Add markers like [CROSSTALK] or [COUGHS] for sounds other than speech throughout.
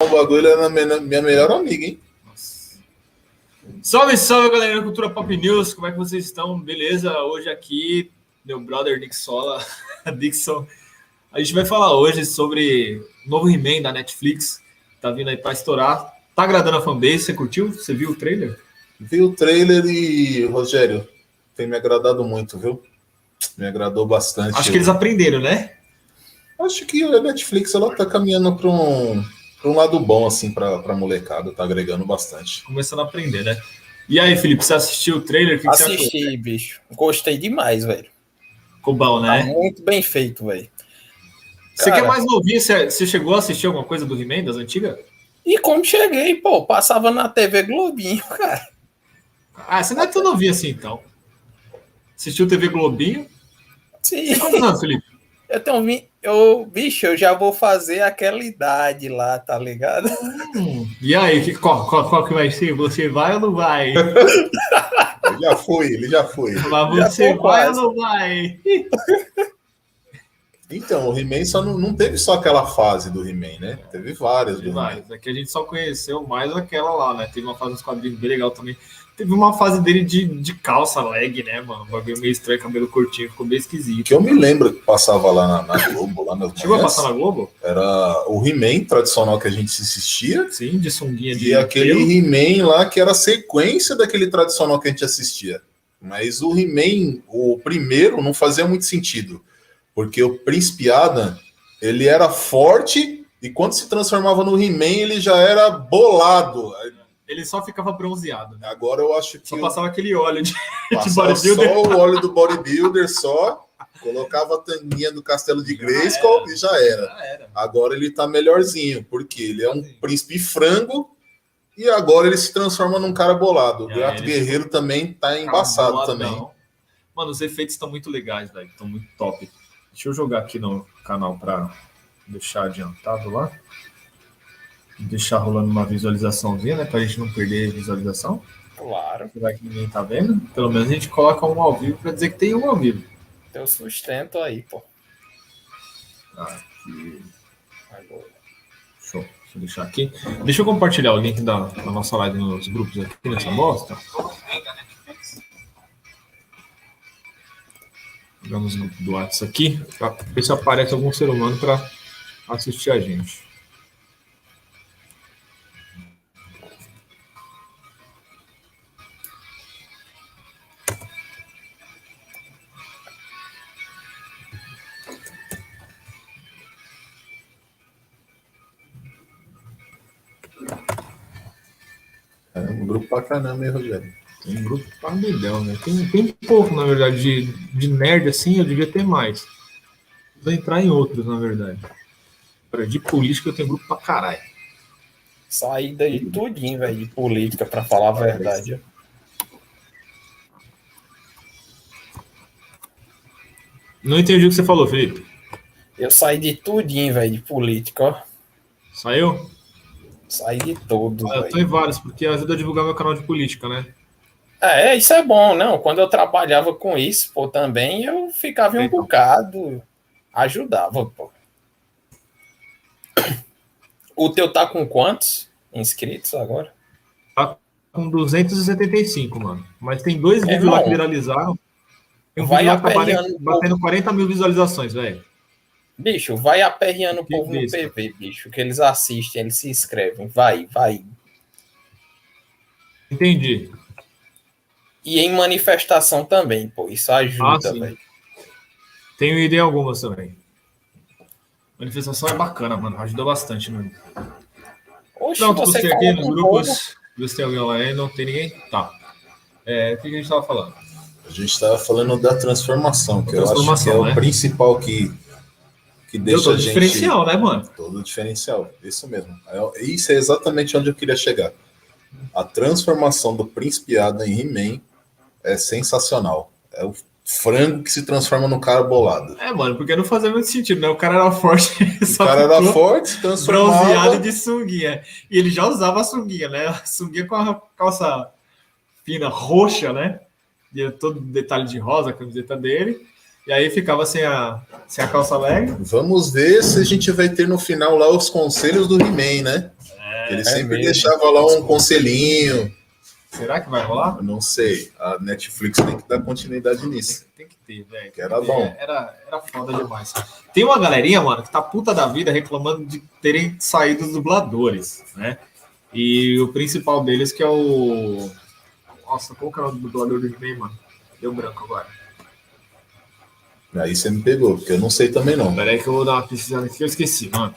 O bagulho era minha, minha melhor amiga, hein? Nossa. Salve, salve, galera da Cultura Pop News. Como é que vocês estão? Beleza? Hoje aqui, meu brother Dixola, [LAUGHS] Dixon. A gente vai falar hoje sobre o novo He-Man da Netflix. Tá vindo aí pra estourar. Tá agradando a fanbase? Você curtiu? Você viu o trailer? Vi o trailer e, Rogério, tem me agradado muito, viu? Me agradou bastante. Acho que eles aprenderam, né? Acho que a Netflix ela tá caminhando para um, um lado bom, assim, para a molecada, tá agregando bastante. Começando a aprender, né? E aí, Felipe, você assistiu o trailer? Que Assisti, bicho. Gostei demais, velho. Ficou bom, né? Tá muito bem feito, velho. Você que é mais novinho, você, você chegou a assistir alguma coisa do He-Man das antigas? E como cheguei, pô, passava na TV Globinho, [LAUGHS] cara. Ah, você não é tão novinho assim, então. Assistiu TV Globinho? Sim. Quantos anos, Felipe? Eu tenho eu, bicho, eu já vou fazer aquela idade lá, tá ligado? Hum, e aí, que, qual, qual, qual, que vai ser? Você vai ou não vai? ele já foi, ele já foi. Mas você vai quase. ou não vai? Então, o He-Man só não, não teve só aquela fase do He-Man, né? Teve várias. Teve várias. É que a gente só conheceu mais aquela lá, né? Teve uma fase dos quadrinhos bem legal também. Teve uma fase dele de, de calça leg, né, mano? Um bagulho meio estranho, cabelo curtinho, ficou bem esquisito. Que eu me lembro que passava lá na, na Globo, lá nas Chegou a passar na Globo? Era o He-Man tradicional que a gente assistia. Sim, de sunguinha de. E aquele He-Man lá que era a sequência daquele tradicional que a gente assistia. Mas o He-Man, o primeiro, não fazia muito sentido. Porque o Príncipe Adam, ele era forte e quando se transformava no He-Man, ele já era bolado ele só ficava bronzeado. Né? Agora eu acho que. Só passava aquele óleo de, de bodybuilder. Só o óleo do bodybuilder, só. Colocava a taninha do castelo de Grayskull e já era. já era. Agora ele tá melhorzinho, porque ele é um Sim. príncipe frango e agora ele se transforma num cara bolado. O Gato Guerreiro ficou... também tá embaçado também. Mano, os efeitos estão muito legais, velho. Estão muito top. Deixa eu jogar aqui no canal para deixar adiantado lá deixar rolando uma visualizaçãozinha, né? Pra gente não perder visualização. Claro. Vai que ninguém tá vendo. Pelo menos a gente coloca um ao vivo para dizer que tem um ao vivo. Teu sustento aí, pô. Aqui. Agora. Show. Deixa eu deixar aqui. Deixa eu compartilhar o link da, da nossa live nos grupos aqui nessa bosta. Vamos no do WhatsApp aqui, para ver se aparece algum ser humano para assistir a gente. Caramba, hein, Rogério? Tem um grupo pra milhão, né? Tem, tem pouco, na verdade, de, de nerd assim, eu devia ter mais. Vou entrar em outros, na verdade. De política eu tenho grupo pra caralho. Saí daí tudinho, velho, de política, pra falar a verdade. Não entendi o que você falou, Felipe. Eu saí de tudinho, velho, de política, ó. Saiu? Saí de todos. Ah, eu tô em vários, porque ajuda a divulgar meu canal de política, né? É, isso é bom, não. Quando eu trabalhava com isso, pô, também eu ficava em um então. bocado. Ajudava, pô. O teu tá com quantos inscritos agora? Tá com 275, mano. Mas tem dois é vídeos lá que viralizaram. Um Vai vídeo lá que batendo 40 mil visualizações, velho. Bicho, vai aperreando o povo no PV, bicho, que eles assistem, eles se inscrevem. Vai, vai. Entendi. E em manifestação também, pô. Isso ajuda, ah, velho. Tenho ideia algumas também. Manifestação é bacana, mano. Ajuda bastante, mano. Oxe, Pronto, você aqui nos grupos. Vê se tem alguém lá aí. Não tem ninguém? Tá. É, o que a gente tava falando? A gente estava falando da transformação, que transformação, eu acho que é né? o principal que que deixa todo a gente... diferencial, né, mano? Todo diferencial, isso mesmo. É, isso é exatamente onde eu queria chegar. A transformação do Príncipe Adam em He-Man é sensacional. É o frango que se transforma no cara bolado. É, mano, porque não fazia muito sentido, né? O cara era forte. [LAUGHS] O cara era forte, transformado. Bronzeado de sunguinha. E ele já usava a sunguinha, né? A [LAUGHS] sunguinha com a calça fina roxa, né? E todo detalhe de rosa, a camiseta dele. E aí ficava sem a, sem a calça leg. Vamos ver se a gente vai ter no final lá os conselhos do He-Man, né? É, Ele sempre é deixava lá um conselhinho. Será que vai rolar? Eu não sei. A Netflix tem que dar continuidade nisso. Tem, tem que ter, velho. Que era bom. Era, era foda demais. Tem uma galerinha, mano, que tá puta da vida reclamando de terem saído os dubladores, né? E o principal deles que é o. Nossa, qual que é o dublador do He-Man, mano? Deu branco agora. Aí você me pegou, porque eu não sei também não. Pera aí que eu vou dar uma pesquisada aqui, eu esqueci, mano.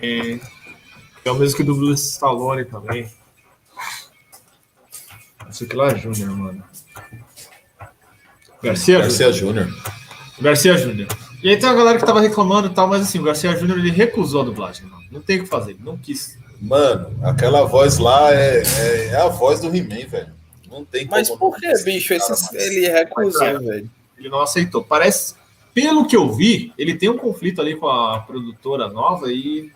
É, é o mesmo que o dublo Stallone também. Isso aqui lá é Júnior, mano. Garcia, Garcia Júnior. Garcia Júnior. E aí tem uma galera que tava reclamando e tal, mas assim, o Garcia Júnior ele recusou a dublagem, mano. Não tem o que fazer, não quis. Mano, aquela voz lá é, é, é a voz do He-Man, velho. Não tem Mas por que, bicho? Esse, ele recusou, Mas, velho. Ele não aceitou. Parece, pelo que eu vi, ele tem um conflito ali com a produtora nova e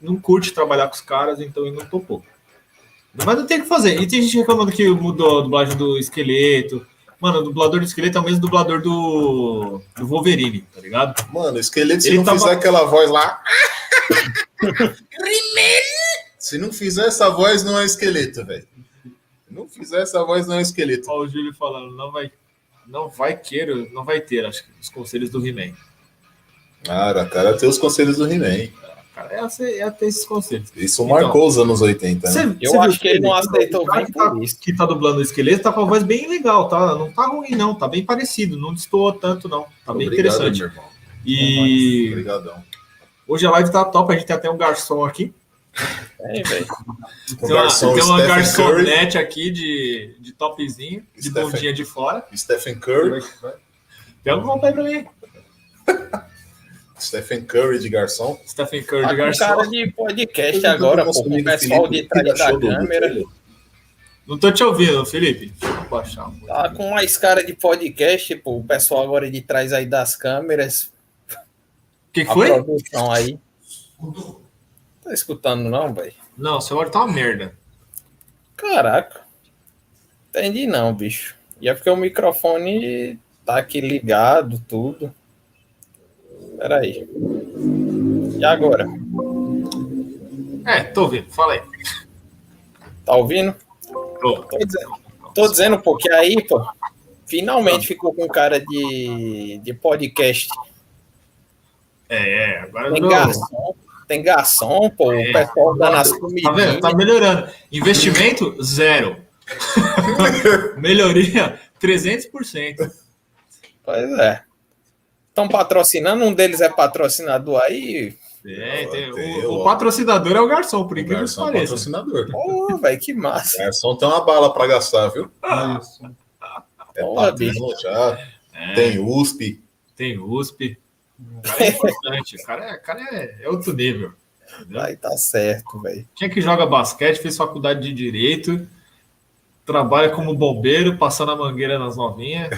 não curte trabalhar com os caras, então ele não topou. Mas não tem o que fazer. E tem gente reclamando que mudou a dublagem do esqueleto. Mano, o dublador do esqueleto é o mesmo dublador do, do Wolverine, tá ligado? Mano, o esqueleto, se ele não tava... fizer aquela voz lá. [LAUGHS] [LAUGHS] se não fizer essa voz, não é esqueleto, velho não fizer essa voz, não é esqueleto. Olha o Júlio falando, não vai, não vai querer, não vai ter, acho que, os conselhos do He-Man. Cara, cara, tem os conselhos do He-Man. Cara, é, é ter esses conselhos. Isso marcou então, os anos 80, né? Cê, eu acho que ele não aceitou bem que tá, isso. que tá dublando o esqueleto, tá com a voz bem legal, tá? Não tá ruim, não. Tá bem parecido, não destoou tanto, não. Tá bem Obrigado, interessante. E. Obrigadão. Hoje a live tá top, a gente tem até um garçom aqui. É, velho. Tem uma, tem uma garçonete aqui de, de topzinho, de Stephen, bundinha de fora. Stephen Curry. Pega um aí pra mim. Stephen Curry de garçom. Stephen Curry de garçom. cara de podcast agora, pô, com o pessoal de trás da câmera. Não tô te ouvindo, Felipe. Deixa eu baixar um Tá com mais cara de podcast, pô, o pessoal agora de trás aí das câmeras. O que, que foi? produção aí. Tá escutando, não, velho? Não, seu áudio tá uma merda. Caraca. Entendi não, bicho. E é porque o microfone tá aqui ligado, tudo. Pera aí. E agora? É, tô ouvindo. Fala aí. Tá ouvindo? Tô. Tô dizendo, tô dizendo porque aí, pô, finalmente ficou com cara de, de podcast. É, é. Agora Tem garçom, tem garçom, pô, é, o pessoal dando as comidas. Tá vendo? Tá melhorando. Investimento, zero. [LAUGHS] Melhoria, 300%. Pois é. Estão patrocinando, um deles é patrocinador aí. É, tem, o, o, patrocinador é o garçom, por incrível que é pareça. patrocinador. Pô, velho, que massa. O garçom tem uma bala para gastar, viu? Isso. É patrão já. É. Tem USP. Tem USP. O cara é importante. O cara, é, cara é, é outro nível. Vai, tá certo, velho. Quem é que joga basquete, fez faculdade de direito, trabalha como bombeiro, passando a mangueira nas novinhas.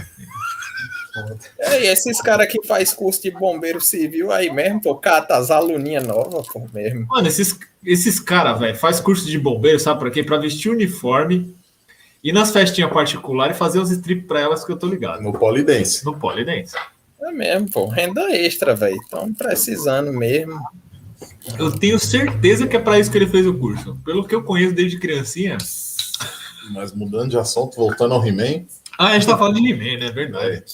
É, e esses caras que faz curso de bombeiro civil aí mesmo, pô, cata as aluninhas novas, pô, mesmo. Mano, esses, esses caras, velho, faz curso de bombeiro, sabe pra quê? Pra vestir uniforme, ir nas festinhas particulares e fazer os strip pra elas que eu tô ligado. No polidense. No polidense. É mesmo, pô. Renda extra, velho. Estão precisando mesmo. Eu tenho certeza que é para isso que ele fez o curso. Pelo que eu conheço desde criancinha. Mas mudando de assunto, voltando ao He-Man. Ah, a gente tá falando de He-Man, né? Verdade.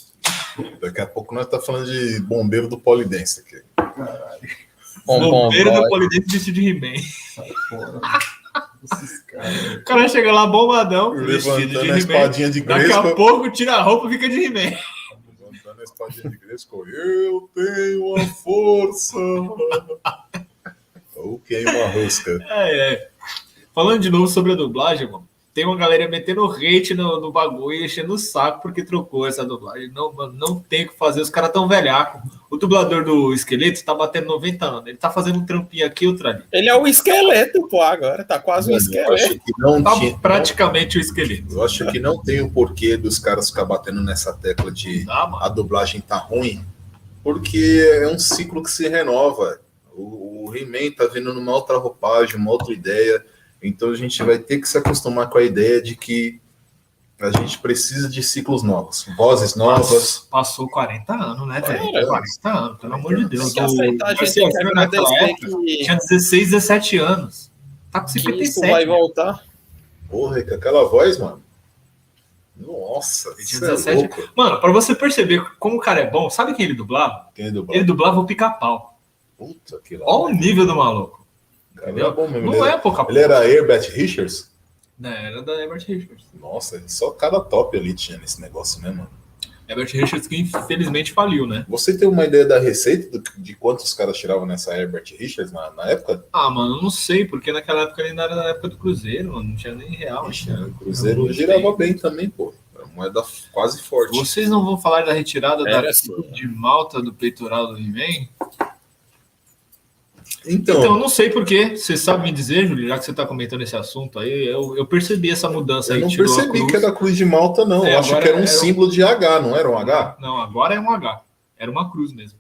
É. Daqui a pouco nós tá falando de bombeiro do Polidense aqui. Bom, bombeiro bom, do Polidense vestido de He-Man. [LAUGHS] O cara chega lá bombadão, levantando a espadinha de Daqui a pouco tira a roupa e fica de He-Man na espadinha de Gresco, eu tenho a força. Ou queima a rosca. É, é. Falando de novo sobre a dublagem, mano tem uma galera metendo hate no, no bagulho e enchendo o saco porque trocou essa dublagem. Não, mano, não tem o que fazer, os caras tão velhaco. O dublador do esqueleto tá batendo 90 anos. Ele tá fazendo um trampinho aqui, outro ali. Ele é o esqueleto, pô, agora. Tá quase um esqueleto. não tá tinha, praticamente não, o esqueleto. Eu acho que não tem o porquê dos caras ficar batendo nessa tecla de ah, a dublagem tá ruim, porque é um ciclo que se renova. O, o He-Man tá vindo numa outra roupagem, uma outra ideia então a gente vai ter que se acostumar com a ideia de que A gente precisa de ciclos novos, vozes novas. Passou 40 anos, né, velho? 40 anos, pelo amor de Deus. Tem que aceitar, a gente tem que agradecer que... Tinha 16, 17 anos. Tá com 57. Que vai voltar. Porra, com aquela voz, mano. Nossa, tinha 17. É mano, pra você perceber como o cara é bom, sabe quem ele dublava? Quem ele dublava? Ele dublava o pica-pau. Puta que lá. Olha o nível do maluco. Cara, era bom mesmo. Não ele é era, pouca Ele era Herbert Richards? Não, era da Herbert Richards. Nossa, só cada top ali tinha nesse negócio, né, mano? Herbert Richards que infelizmente faliu, né? Você tem uma ideia da receita do, de quantos caras tiravam nessa Herbert Richards na, na época? Ah, mano, não sei, porque naquela época ele ainda era na época do Cruzeiro, mano, não tinha nem real. Ixi, o Cruzeiro girava bem também, pô. Era moeda quase forte. Vocês não vão falar da retirada Era da assim. de malta do peitoral do He-Man? Então, Então, eu não sei porquê. Você sabe me dizer, Júlio, já que você está comentando esse assunto aí, eu, eu percebi essa mudança eu aí. não tirou a percebi cruz. que era cruz de malta, não. É, Eu acho que era um era um- símbolo de H, não era um H? Não, agora é um H. Era uma cruz mesmo.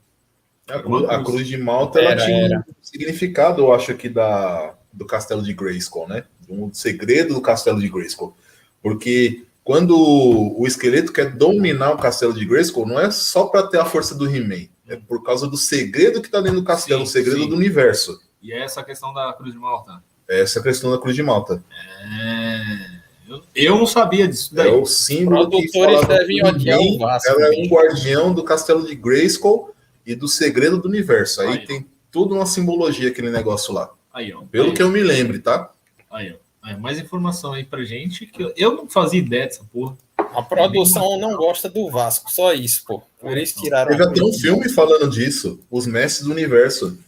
A, cru- a cruz de malta Era, ela tinha era. um significado, eu acho, aqui da, do castelo de Grayskull, né? Um segredo do castelo de Grayskull. Porque quando o esqueleto quer dominar o castelo de Grayskull, não é só para ter a força do He-Man. É por causa do segredo que está dentro do castelo, Sim, o segredo sim. do universo. E é essa questão da cruz de malta. Essa é a questão da cruz de malta. É... Eu, eu não sabia disso É daí. o símbolo que Produtores falava devem que o odiar o He-Man Vasco, Ela é um bicho. guardião do castelo de Grayskull e do segredo do universo. Aí, Aí. tem tudo uma simbologia aquele negócio lá. Aí, ó. Pelo aí, que eu me lembre, tá? aí, ó. Aí, mais informação aí pra gente, que eu, eu não fazia ideia dessa porra. A produção não gosta do Vasco, só isso, pô. Isso tiraram. Teve até um filme falando disso, Os Mestres do Universo.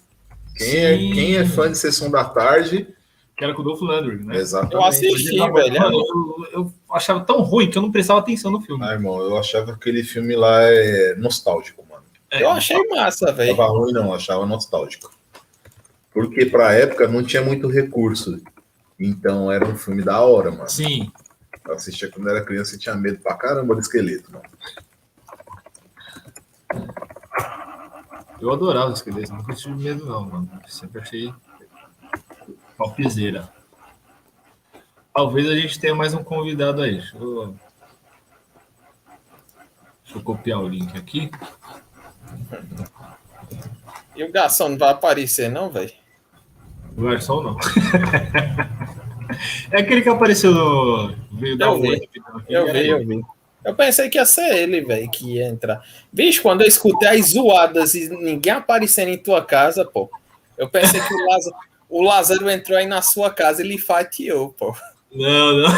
Quem é, quem é fã de Sessão da Tarde, Que era com o Dolph Lundgren, né? exatamente. Eu assisti, Mano, velho. eu, eu achava tão ruim que eu não prestava atenção no filme. Ah, irmão, eu achava que aquele filme lá é nostálgico, mano. É, Eu achei massa, velho. Tava ruim, não, eu achava nostálgico. Porque pra época não tinha muito recurso. Então era um filme da hora, mano. Sim. Eu assistia quando era criança e tinha medo pra caramba do esqueleto, mano. Eu adorava os esqueletos, nunca tive medo, não, mano. Sempre achei topzera. Talvez a gente tenha mais um convidado aí. Deixa eu, Deixa eu copiar o link aqui. E o garçom não vai aparecer, não, velho? O garçom não. [LAUGHS] é aquele que apareceu no. Veio Eu um vi. rapidão aqui. Eu vi, eu vi. Eu pensei que ia ser ele, velho, que ia entrar. Bicho, quando eu escutei as zoadas e ninguém aparecendo em tua casa, pô, eu pensei que o Lázaro, o Lázaro entrou aí na sua casa e lhe fatiou, pô. Não, não.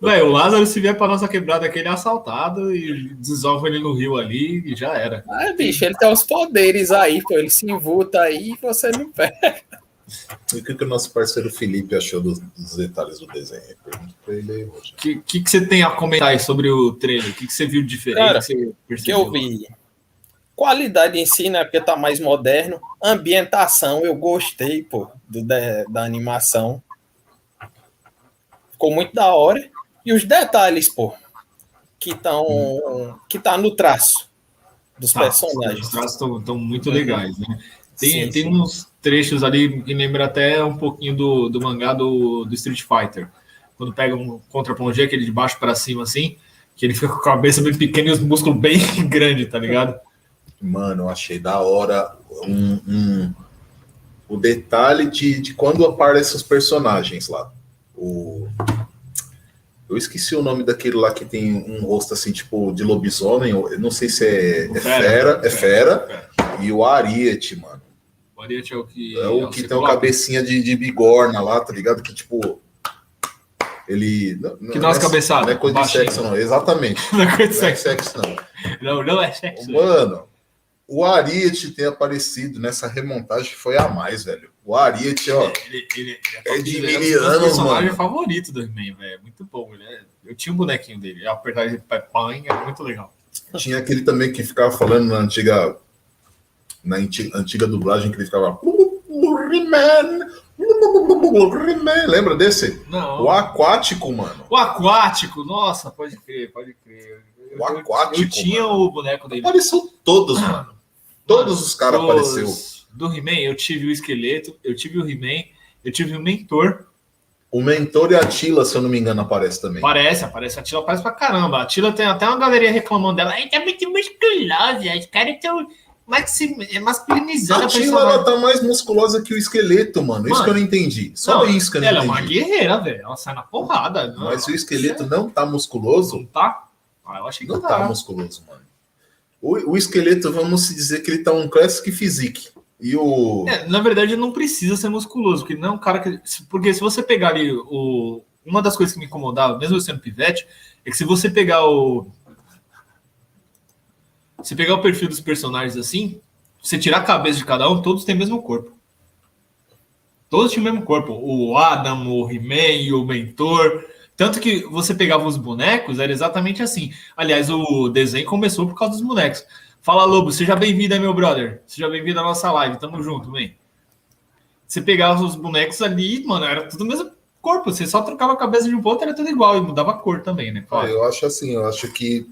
Véi, o Lázaro, se vier pra nossa quebrada aqui, ele é assaltado e desolve ele no rio ali e já era. Ah, bicho, ele tem os poderes aí, pô, ele se envuta aí e você não pega. E o que, que o nosso parceiro Felipe achou dos, dos detalhes do desenho? Pra ele aí, Roger. O que, que, que você tem a comentar aí sobre o trailer? O que, que você viu de diferente? Cara, que que eu vi qualidade em si, né? Porque tá mais moderno. Ambientação, eu gostei, pô, do, da, da animação. Ficou muito da hora. E os detalhes, pô, que estão. que tá no traço dos Tá, personagens. Os traços estão muito legais, né? Tem, Sim, tem sim. uns trechos ali que lembra até um pouquinho do, do mangá do, do Street Fighter. Quando pega um contra-plongé, aquele de baixo para cima assim, que ele fica com a cabeça bem pequena e os músculos bem [LAUGHS] grandes, tá ligado? Mano, eu achei da hora um, um- o detalhe de, de quando aparecem os personagens lá. O, eu esqueci o nome daquele lá que tem um rosto assim, tipo, de lobisomem. Eu não sei se é, é fera, é fera. E o Ariete, mano. O é o que. É o que tem o ciclope. cabecinha de, de bigorna lá, tá ligado? Que tipo. Ele. Não, Que dá umas é- cabeçadas, Não é coisa de baixinho. sexo, não. Exatamente. [LAUGHS] Não é coisa de Não é sexo. sexo, não. Não, não é sexo. Mano, o Ariete ter aparecido nessa remontagem foi a mais, velho. O Ariete, ó. Ele, ele, É de ele mil um dos anos, personagens mano. favorito do He-Man, velho. É muito bom. Ele é- Eu tinha um bonequinho dele. Apertar ele pai, é muito legal. Tinha aquele também que ficava falando na antiga. Na anti- antiga dublagem que ele ficava. Lembra desse? Não. O aquático, mano. O aquático, nossa, pode crer, pode crer. Eu- O eu- aquático, Eu tinha mano. o boneco dele. Apareceu todos, mano. Todos os caras apareceu. Do He-Man, eu tive o esqueleto, eu tive o He-Man, eu tive o mentor. O mentor e a Tila, se eu não me engano, aparece também. Aparece, aparece. A Tila aparece pra caramba. A Tila tem até uma galeria reclamando dela. Ai, tá muito musculosa. Os caras estão é masculinizando a Tila, ela tá mais musculosa que o esqueleto, mano. mano isso que eu não entendi. Só não, isso que eu não ela entendi. Ela é uma guerreira, velho. Ela sai na porrada. Não. Mas o esqueleto não tá musculoso. Não tá? Ah, eu achei que não tá. tá musculoso, mano. O, o esqueleto, vamos dizer que ele tá um classic physique. E o. É, na verdade, não precisa ser musculoso, porque não é um cara que. Porque se você pegar ali o. Uma das coisas que me incomodava, mesmo eu sendo pivete, é que se você pegar o. Se pegar o perfil dos personagens assim, você tirar a cabeça de cada um, todos têm o mesmo corpo. Todos tinham o mesmo corpo. O Adam, o He-Man, o Mentor. Tanto que você pegava os bonecos, era exatamente assim. Aliás, o desenho começou por causa dos bonecos. Fala, Lobo, seja bem-vindo, meu brother. Seja bem-vindo à nossa live. Tamo junto, vem. Você pegava os bonecos ali, mano, era tudo o mesmo corpo. Você só trocava a cabeça de um ponto, era tudo igual. E mudava a cor também, né? Claro. eu acho assim, eu acho que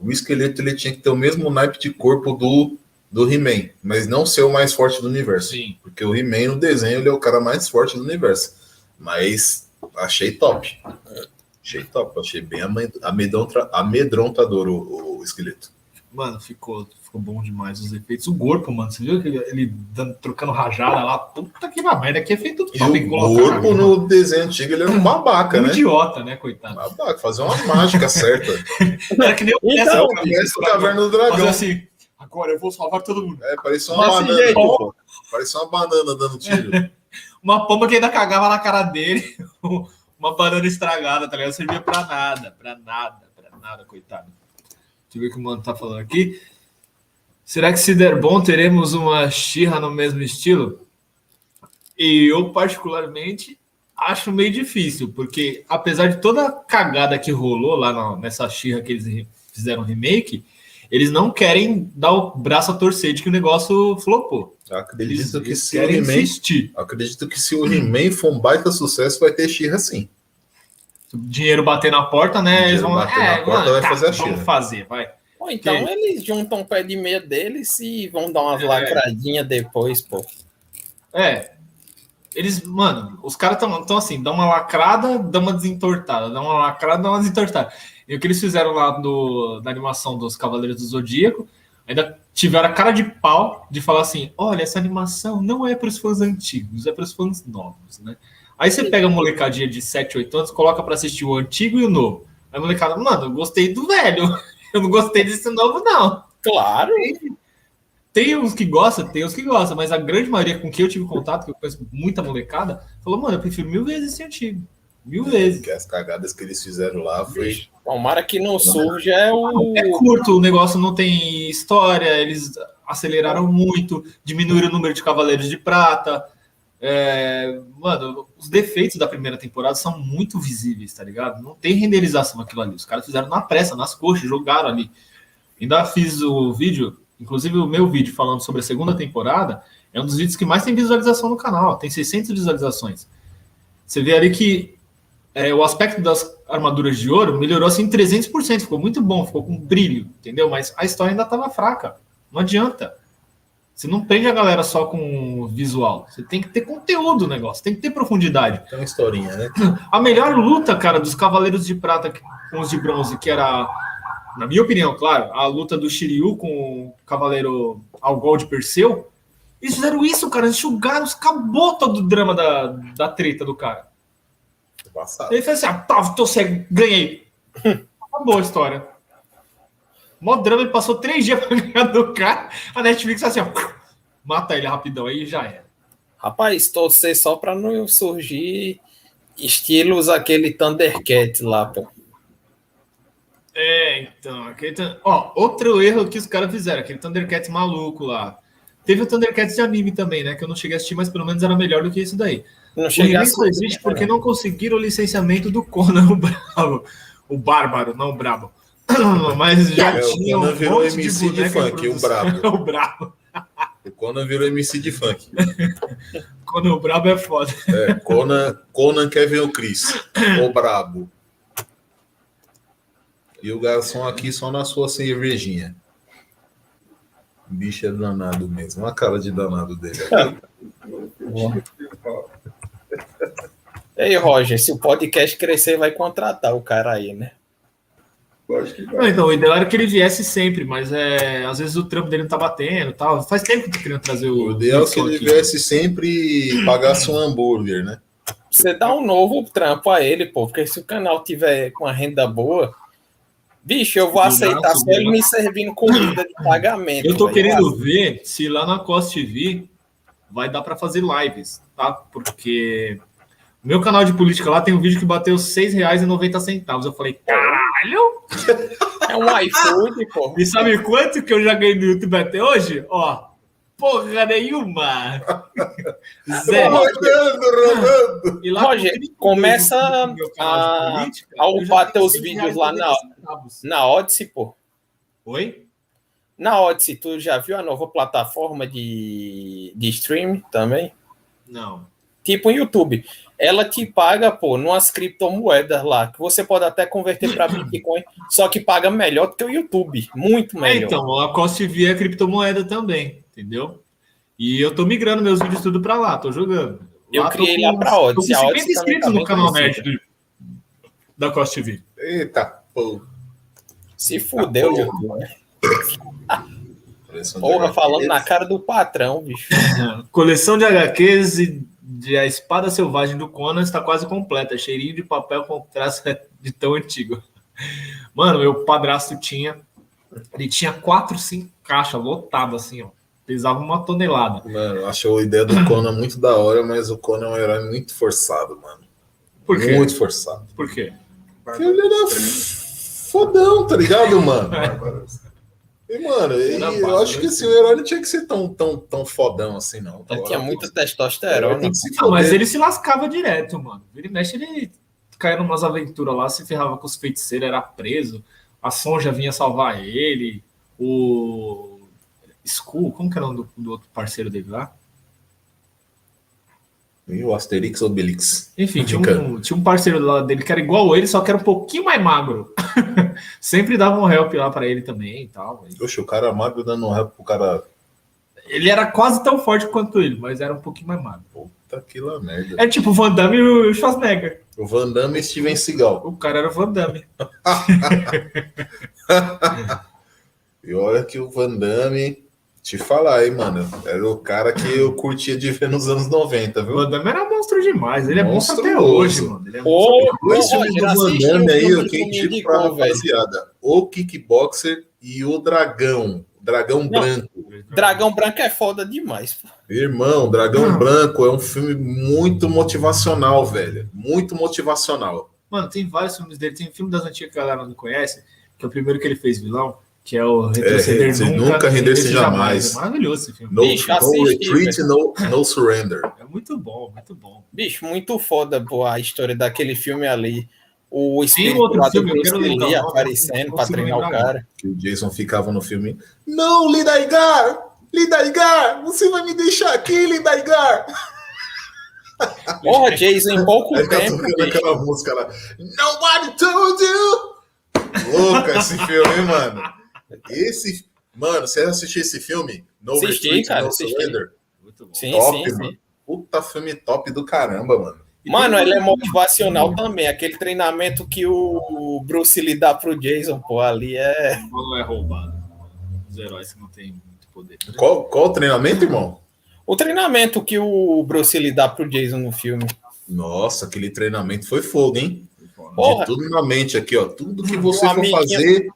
o esqueleto ele tinha que ter o mesmo naipe de corpo do, do He-Man, mas não ser o mais forte do universo. Sim. Porque o He-Man no desenho ele é o cara mais forte do universo. Mas achei top. Achei top, achei bem amedrontador o, o esqueleto. Mano, ficou, ficou bom demais os efeitos. O corpo, mano, você viu ele, ele dando, trocando rajada lá? Puta que merda, aqui é feito top. E o corpo no desenho antigo ele era um babaca, um né? idiota, né, coitado? Babaca, fazer uma mágica certa. [LAUGHS] Era que nem o então, o Caverna do Dragão. Fazer assim, agora eu vou salvar todo mundo. É, parecia uma Mas, banana. Gente, parecia uma banana dando tiro. [LAUGHS] uma pomba que ainda cagava na cara dele. [LAUGHS] uma banana estragada, tá ligado? Não servia pra nada, pra nada, pra nada, coitado. Deixa eu ver o que o mano tá falando aqui. Será que se der bom, teremos uma Xirra no mesmo estilo? E eu, particularmente, acho meio difícil, porque apesar de toda a cagada que rolou lá no, nessa Xirra que eles fizeram remake, eles não querem dar o braço a torcer de que o negócio flopou. acredito eles, que eles se o He-Man, acredito que se o He-Man for um baita sucesso, vai ter Xirra sim dinheiro bater na porta, né? Eles vão. Bater é, na porta, mano, vai tá, fazer a Vamos fazer, vai. Ou então que... eles juntam o pé de meia deles e vão dar umas é. lacradinhas depois, pô. É. Eles, mano, os caras estão tão assim, dá uma lacrada, dá uma desentortada, dá uma lacrada, dá uma desentortada. E o que eles fizeram lá do, da animação dos Cavaleiros do Zodíaco, ainda tiveram a cara de pau de falar assim: olha, essa animação não é para os fãs antigos, é para os fãs novos, né? Aí você pega a molecadinha de 7, 8 anos, coloca para assistir o antigo e o novo. Aí a molecada, mano, eu gostei do velho. [LAUGHS] Eu não gostei desse novo, não. Claro. Tem, tem uns que gostam, tem uns que gostam, mas a grande maioria com quem eu tive contato, que eu conheço muita molecada, falou, mano, eu prefiro mil vezes esse antigo. Mil vezes. Que as cagadas que eles fizeram lá foi. Tomara que não surja é o. É curto, o negócio não tem história, eles aceleraram muito, diminuíram o número de cavaleiros de prata. É, mano, os defeitos da primeira temporada são muito visíveis, tá ligado? Não tem renderização aquilo ali. Os caras fizeram na pressa, nas coxas, jogaram ali. Ainda fiz o vídeo, inclusive o meu vídeo falando sobre a segunda temporada, é um dos vídeos que mais tem visualização no canal. Tem 600 visualizações. Você vê ali que é, o aspecto das armaduras de ouro melhorou assim 300%. Ficou muito bom, ficou com brilho, entendeu? Mas a história ainda estava fraca. Não adianta. Você não prende a galera só com visual. Você tem que ter conteúdo no negócio, tem que ter profundidade. Tem uma historinha, né? [LAUGHS] A melhor luta, cara, dos Cavaleiros de Prata com os de bronze, que era, na minha opinião, claro, a luta do Shiryu com o Cavaleiro Algol de Perseu. Eles fizeram isso, cara. Eles enxugaram, acabou todo o drama da, da treta do cara. Passado. Ele fez assim: ah, tá, tô cego, ganhei. Acabou a história. Mó drama, ele passou três dias [LAUGHS] pra ganhar do cara. A Netflix assim, ó, mata ele rapidão, aí já era. Rapaz, torcer só pra não surgir estilos aquele Thundercat lá, pô. É, então, aquele. Ó, outro erro que os caras fizeram, aquele Thundercat maluco lá. Teve o Thundercats de anime também, né? Que eu não cheguei a assistir, mas pelo menos era melhor do que isso daí. Não cheguei assistir. existe porque não conseguiram o licenciamento do Conan [LAUGHS] o Bravo. O Bárbaro, não o Brabo. [COUGHS] Mas já é, tinha o Conan um virou MC de, de funk, o brabo. [LAUGHS] o brabo. O Conan virou MC de funk. [LAUGHS] Conan o brabo é foda. É, Conan, Conan quer ver o Chris, o brabo. E o garçom aqui só na sua cervejinha. Bicho é danado mesmo. Uma cara de danado dele. Ei, Roger, se o podcast crescer, vai contratar o cara aí, né? Não, então, o ideal era que ele viesse sempre, mas é, às vezes o trampo dele não tá batendo tal. Faz tempo que eu tô querendo trazer o. O ideal é que ele aqui. viesse sempre e pagasse um hambúrguer, né? Você dá um novo trampo a ele, pô, porque se o canal tiver com a renda boa, bicho, eu vou aceitar só ele me servindo comida de pagamento. Eu tô querendo ver se lá na Cost TV vai dar para fazer lives, tá? Porque meu canal de política lá tem um vídeo que bateu R$ 6,90. Eu falei, caralho! É um iFood, pô. E sabe quanto que eu já ganhei no YouTube até hoje? Ó, porra nenhuma. [LAUGHS] Zero. Rodando, rodando. E lá, Roger, começa a, a upar teus vídeos lá na, na Odyssey, pô. Oi? Na Odyssey, tu já viu a nova plataforma de, de stream também? Não. Tipo o YouTube ela te paga, pô, numas criptomoedas lá, que você pode até converter para Bitcoin, só que paga melhor do que o YouTube, muito é, melhor. É, então, a Cost TV é criptomoeda também, entendeu? E eu tô migrando meus vídeos tudo para lá, tô jogando. Eu criei com, lá para Odyssey. Tô com 50 inscritos tá no canal nerd do, da Cost TV. Eita, pô. Se fudeu, tá Porra, falando na cara do patrão, bicho. [LAUGHS] Coleção de HQs e de A Espada Selvagem do Conan está quase completa. Cheirinho de papel com traço [LAUGHS] de tão antigo. Mano, meu padrasto tinha. Ele tinha quatro, cinco caixas lotadas, assim, ó. Pesava uma tonelada. Mano, achou a ideia do Conan muito da hora, mas o Conan é um herói muito forçado, mano. Por quê? Muito forçado. Por quê? Porque ele era fodão, tá ligado, mano? E, mano, e, eu acho que assim, o herói não tinha que ser tão, tão, tão fodão assim, não. Ele tinha muita testosterona. Não, mas ele se lascava direto, mano. Ele mexe, ele caía numas aventuras lá, se ferrava com os feiticeiros, era preso. A Sonja vinha salvar ele. O. Skull, como que era o nome do, do outro parceiro dele lá? E o Asterix Obelix. Enfim, tinha um, tinha um parceiro lá dele que era igual ele, só que era um pouquinho mais magro. [LAUGHS] Sempre dava um help lá para ele também e tal. Oxe, o cara magro dando um help pro cara. Ele era quase tão forte quanto ele, mas era um pouquinho mais magro. Puta que lá merda. É tipo o Van Damme e o Schwarzenegger. O Van Damme e Steven Seagal. O cara era o Van Damme. [LAUGHS] e olha que o Van Damme te falar, hein, mano. Era o cara que eu curtia de ver nos anos 90, viu? O Van Damme era monstro demais. Ele é monstro até hoje, mano. Ele é monstro. Oh, Esse filme do Van Damme aí, eu quem pra rapaziada. O Kickboxer e o Dragão. Dragão Não, Branco. Dragão Branco é foda demais. Pô. Irmão, Dragão ah. Branco é um filme muito motivacional, velho. Muito motivacional. Mano, tem vários filmes dele. Tem um filme das antigas que a galera não conhece, que é o primeiro que ele fez vilão que é o Retroceder é, nunca, nunca render-se jamais. jamais. É maravilhoso esse filme. No, Bicho, no retreat, no, no surrender. É muito bom, muito bom. Bicho, muito foda pô, a história daquele filme ali. O espírito outro lá filme, do Bruce aparecendo para treinar o cara. Que o Jason ficava no filme. Não, Lidaigar! Lidaigar! Você vai me deixar aqui, Lidaigar! [LAUGHS] Porra, Jason, em pouco Aí tempo. Tá aquela música lá. Nobody told you! Louca esse filme, mano. Esse. Mano, você assistiu esse filme? No assisti, Retreat, cara, no assisti. Surrender? Muito bom. Sim, top, sim, mano. Sim. Puta filme top do caramba, mano. Mano, ele é motivacional também. Aquele treinamento que o Bruce Lee dá pro Jason, pô, ali é. Não é roubado. Os heróis que não têm muito poder. Qual, qual o treinamento, irmão? O treinamento que o Bruce Lee dá pro Jason no filme. Nossa, aquele treinamento foi fogo, hein? Porra. De tudo na mente aqui, ó. Tudo que você for fazer,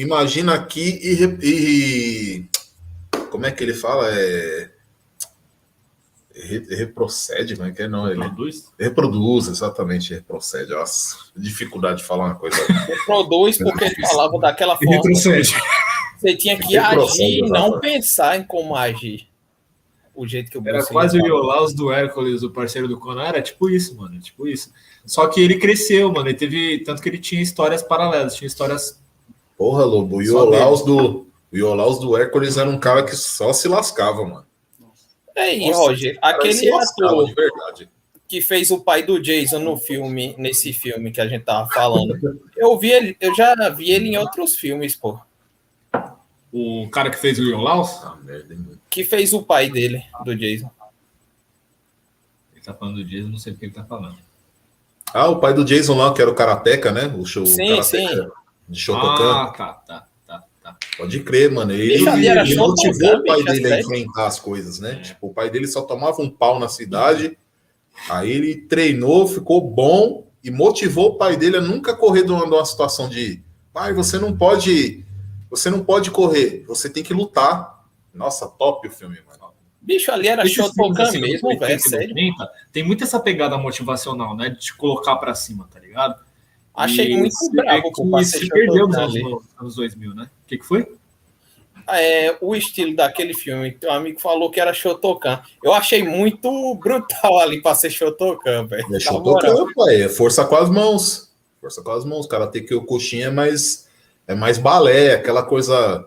imagina aqui e, e, como é que ele fala? É reprocede, como é que é? Não, ele reproduz? Reproduz, exatamente, reprocede. Nossa, dificuldade de falar uma coisa. Reproduz porque ele falava daquela forma. Retrocede. Você tinha que agir e não pensar em como agir. O jeito que o Era quase o Iolaus do Hércules, o parceiro do Conan, era tipo isso, mano, tipo isso. Só que ele cresceu, mano, ele teve, tanto que ele tinha histórias paralelas, tinha histórias Porra, Lobo, o Iolaus do, o Iolaus do Hércules era um cara que só se lascava, mano. É, e Roger, aquele ator de verdade. que fez o pai do Jason no filme, nesse filme que a gente tava falando, eu vi ele, eu já vi ele em outros filmes, pô. O cara que fez o Iolaus? Ah, que fez o pai dele, do Jason. tá falando do Jason, não sei do que ele tá falando. Ah, o pai do Jason lá, que era o Karateka, né? O show Sim, Karateka sim. De Shotokan. Ah, tá, tá, tá, tá. Pode crer, mano. Ele, ele Shotokan, motivou o pai bicho, dele a enfrentar as coisas, né? É. Tipo, o pai dele só tomava um pau na cidade. Aí ele treinou, ficou bom e motivou o pai dele a nunca correr de uma, de uma situação de pai, você não pode. Você não pode correr, você tem que lutar. Nossa, top o filme, mano. Bicho, ali era Shotokan assim, mesmo, 80 velho, e sério. 90, Tem muito essa pegada motivacional, né? De te colocar pra cima, tá ligado? Achei E muito bravo vê com que o se passeio perdeu nos anos, ali. nos anos 2000, né? O que, que foi? É, o estilo daquele filme, teu amigo falou que era Shotokan. Eu achei muito brutal ali pra ser Shotokan, velho. É Na Shotokan, moral. pai. É força com as mãos. Força com as mãos. Cara, tem que o coxinha é mais. É mais balé, aquela coisa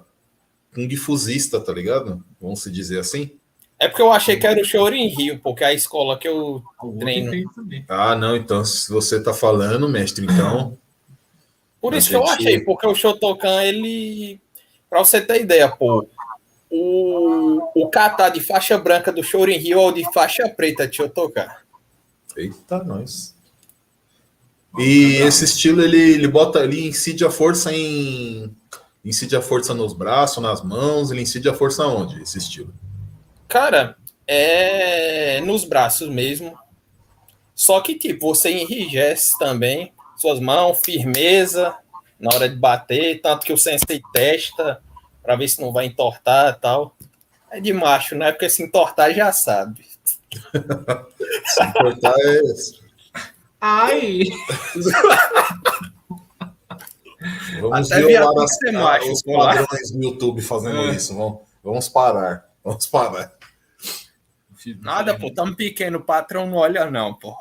kung fusista, tá ligado? Vamos se dizer assim. É porque eu achei que era o Shorin Rio, porque a escola que eu O outro Treino. Ah, não, então, se você tá falando, mestre, então. Por isso que eu gente- achei, porque o Shotokan, ele. Pra você ter ideia, pô. O, o kata de faixa branca do Shorin Rio ou de faixa preta de Shotokan. Eita, nós. E esse estilo, ele, ele bota, ele incide a força em. Incide a força nos braços, nas mãos, ele incide a força onde? Esse estilo. Cara, é nos braços mesmo. Só que, tipo, você enrijece também suas mãos, firmeza na hora de bater, tanto que o sensei testa pra ver se não vai entortar e tal. É de macho, né? Porque se entortar já sabe. [LAUGHS] Se importar é. Ai! Vamos Até violar as, macho, os padrões do YouTube fazendo É. isso. Vamos, vamos parar. Vamos parar. Nada, pô, tamo pequeno, o patrão não olha, não, pô.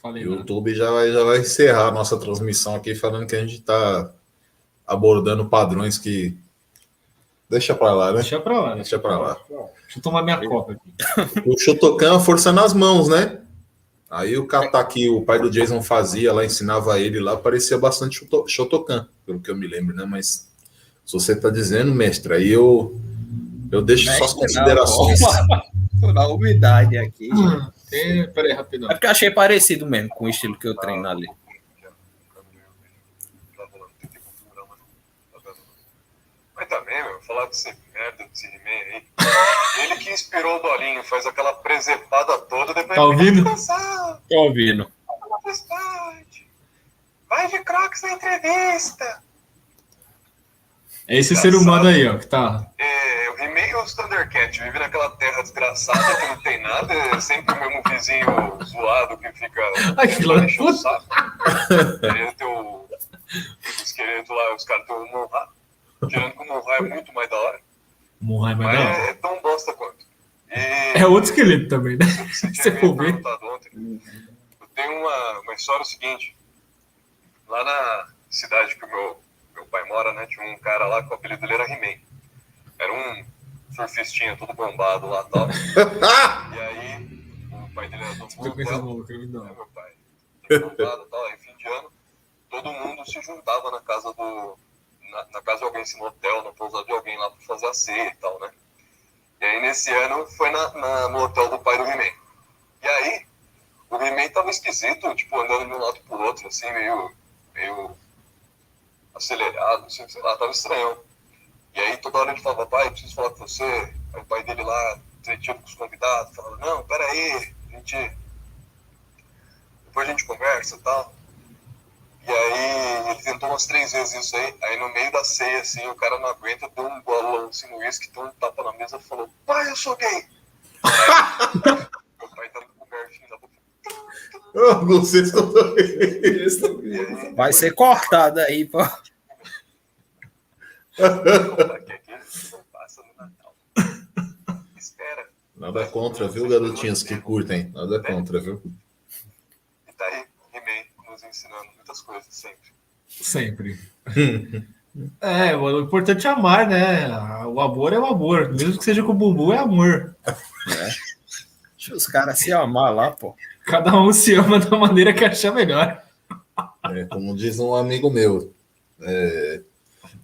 Falei, O nada. YouTube já vai, já vai encerrar a nossa transmissão aqui falando que a gente está abordando padrões que. Deixa pra lá, né? Deixa pra lá, Deixa pra lá. Deixa eu tomar minha copa aqui. O Shotokan, força nas mãos, né? Aí o kata que o pai do Jason fazia lá, ensinava ele lá, parecia bastante Shoto- Shotokan, pelo que eu me lembro, né? Mas se você tá dizendo, mestre, aí eu, eu deixo suas Mestre, considerações. Tô na [LAUGHS] umidade aqui. Tem, peraí, rapidão. É porque eu achei parecido mesmo com o estilo que eu treino ali. Mas também, meu, falar desse merda desse He-Man aí. Ele que inspirou o Dolinho, faz aquela presepada toda, depois Tá ouvindo? Tô ouvindo. Vai de Crocs na entrevista. É esse ser humano aí, ó, que tá. É, o He-Man e os Thundercats vivem naquela terra desgraçada que não tem nada, é sempre o mesmo vizinho zoado que fica Ai, que da enchendo o saco. Querendo ter o, o esqueleto lá, os caras têm o Monra. Tirando que o Monra é muito mais da hora. Morrai, mas Mas não. é, é tão bosta quanto. E É outro esqueleto também, né? você [LAUGHS] Você for ver. ontem. Eu tenho uma, uma história seguinte. Lá na cidade que o meu, meu pai mora, né? Tinha um cara lá que o apelido dele era He-Man. Era um surfistinha todo bombado lá e tal. [LAUGHS] E aí, o pai dele era com hotel, malucos, me né, meu pai? Bombado tal. Aí, fim de ano, todo mundo se juntava na casa do... Na, na casa de alguém, assim, no hotel, na pousada de alguém lá pra fazer a ceia e tal, né? E aí, nesse ano, foi na, na- no hotel do pai do He-Man. E aí, o He-Man tava esquisito, tipo, andando de um lado pro outro, assim, meio, meio acelerado, assim, sei lá, tava estranho. E aí, toda hora ele falava, pai, preciso falar com você. Aí o pai dele lá, entretido com os convidados, falava, não, peraí, a gente... Depois a gente conversa e tal. E aí, ele tentou umas três vezes isso aí. Aí, no meio da ceia, assim, o cara não aguenta, deu um bolão assim no uísque, deu um tapa na mesa e falou, pai, eu sou gay. [LAUGHS] Meu pai tava com o garfinho na boca. Oh, vocês estão. Aí, Vai ser cortado aí, pô. Contar que aqui não passa no Natal. Espera. Nada contra, viu, garotinhos que curtem? Nada contra, viu? E tá aí, He-Man nos ensinando muitas coisas sempre. Sempre. É, o importante é amar, né? O amor é o amor. Mesmo que seja com o bumbum, é amor. Deixa os caras se amar lá, pô. Cada um se ama da maneira que achar melhor. É, como diz um amigo meu, é,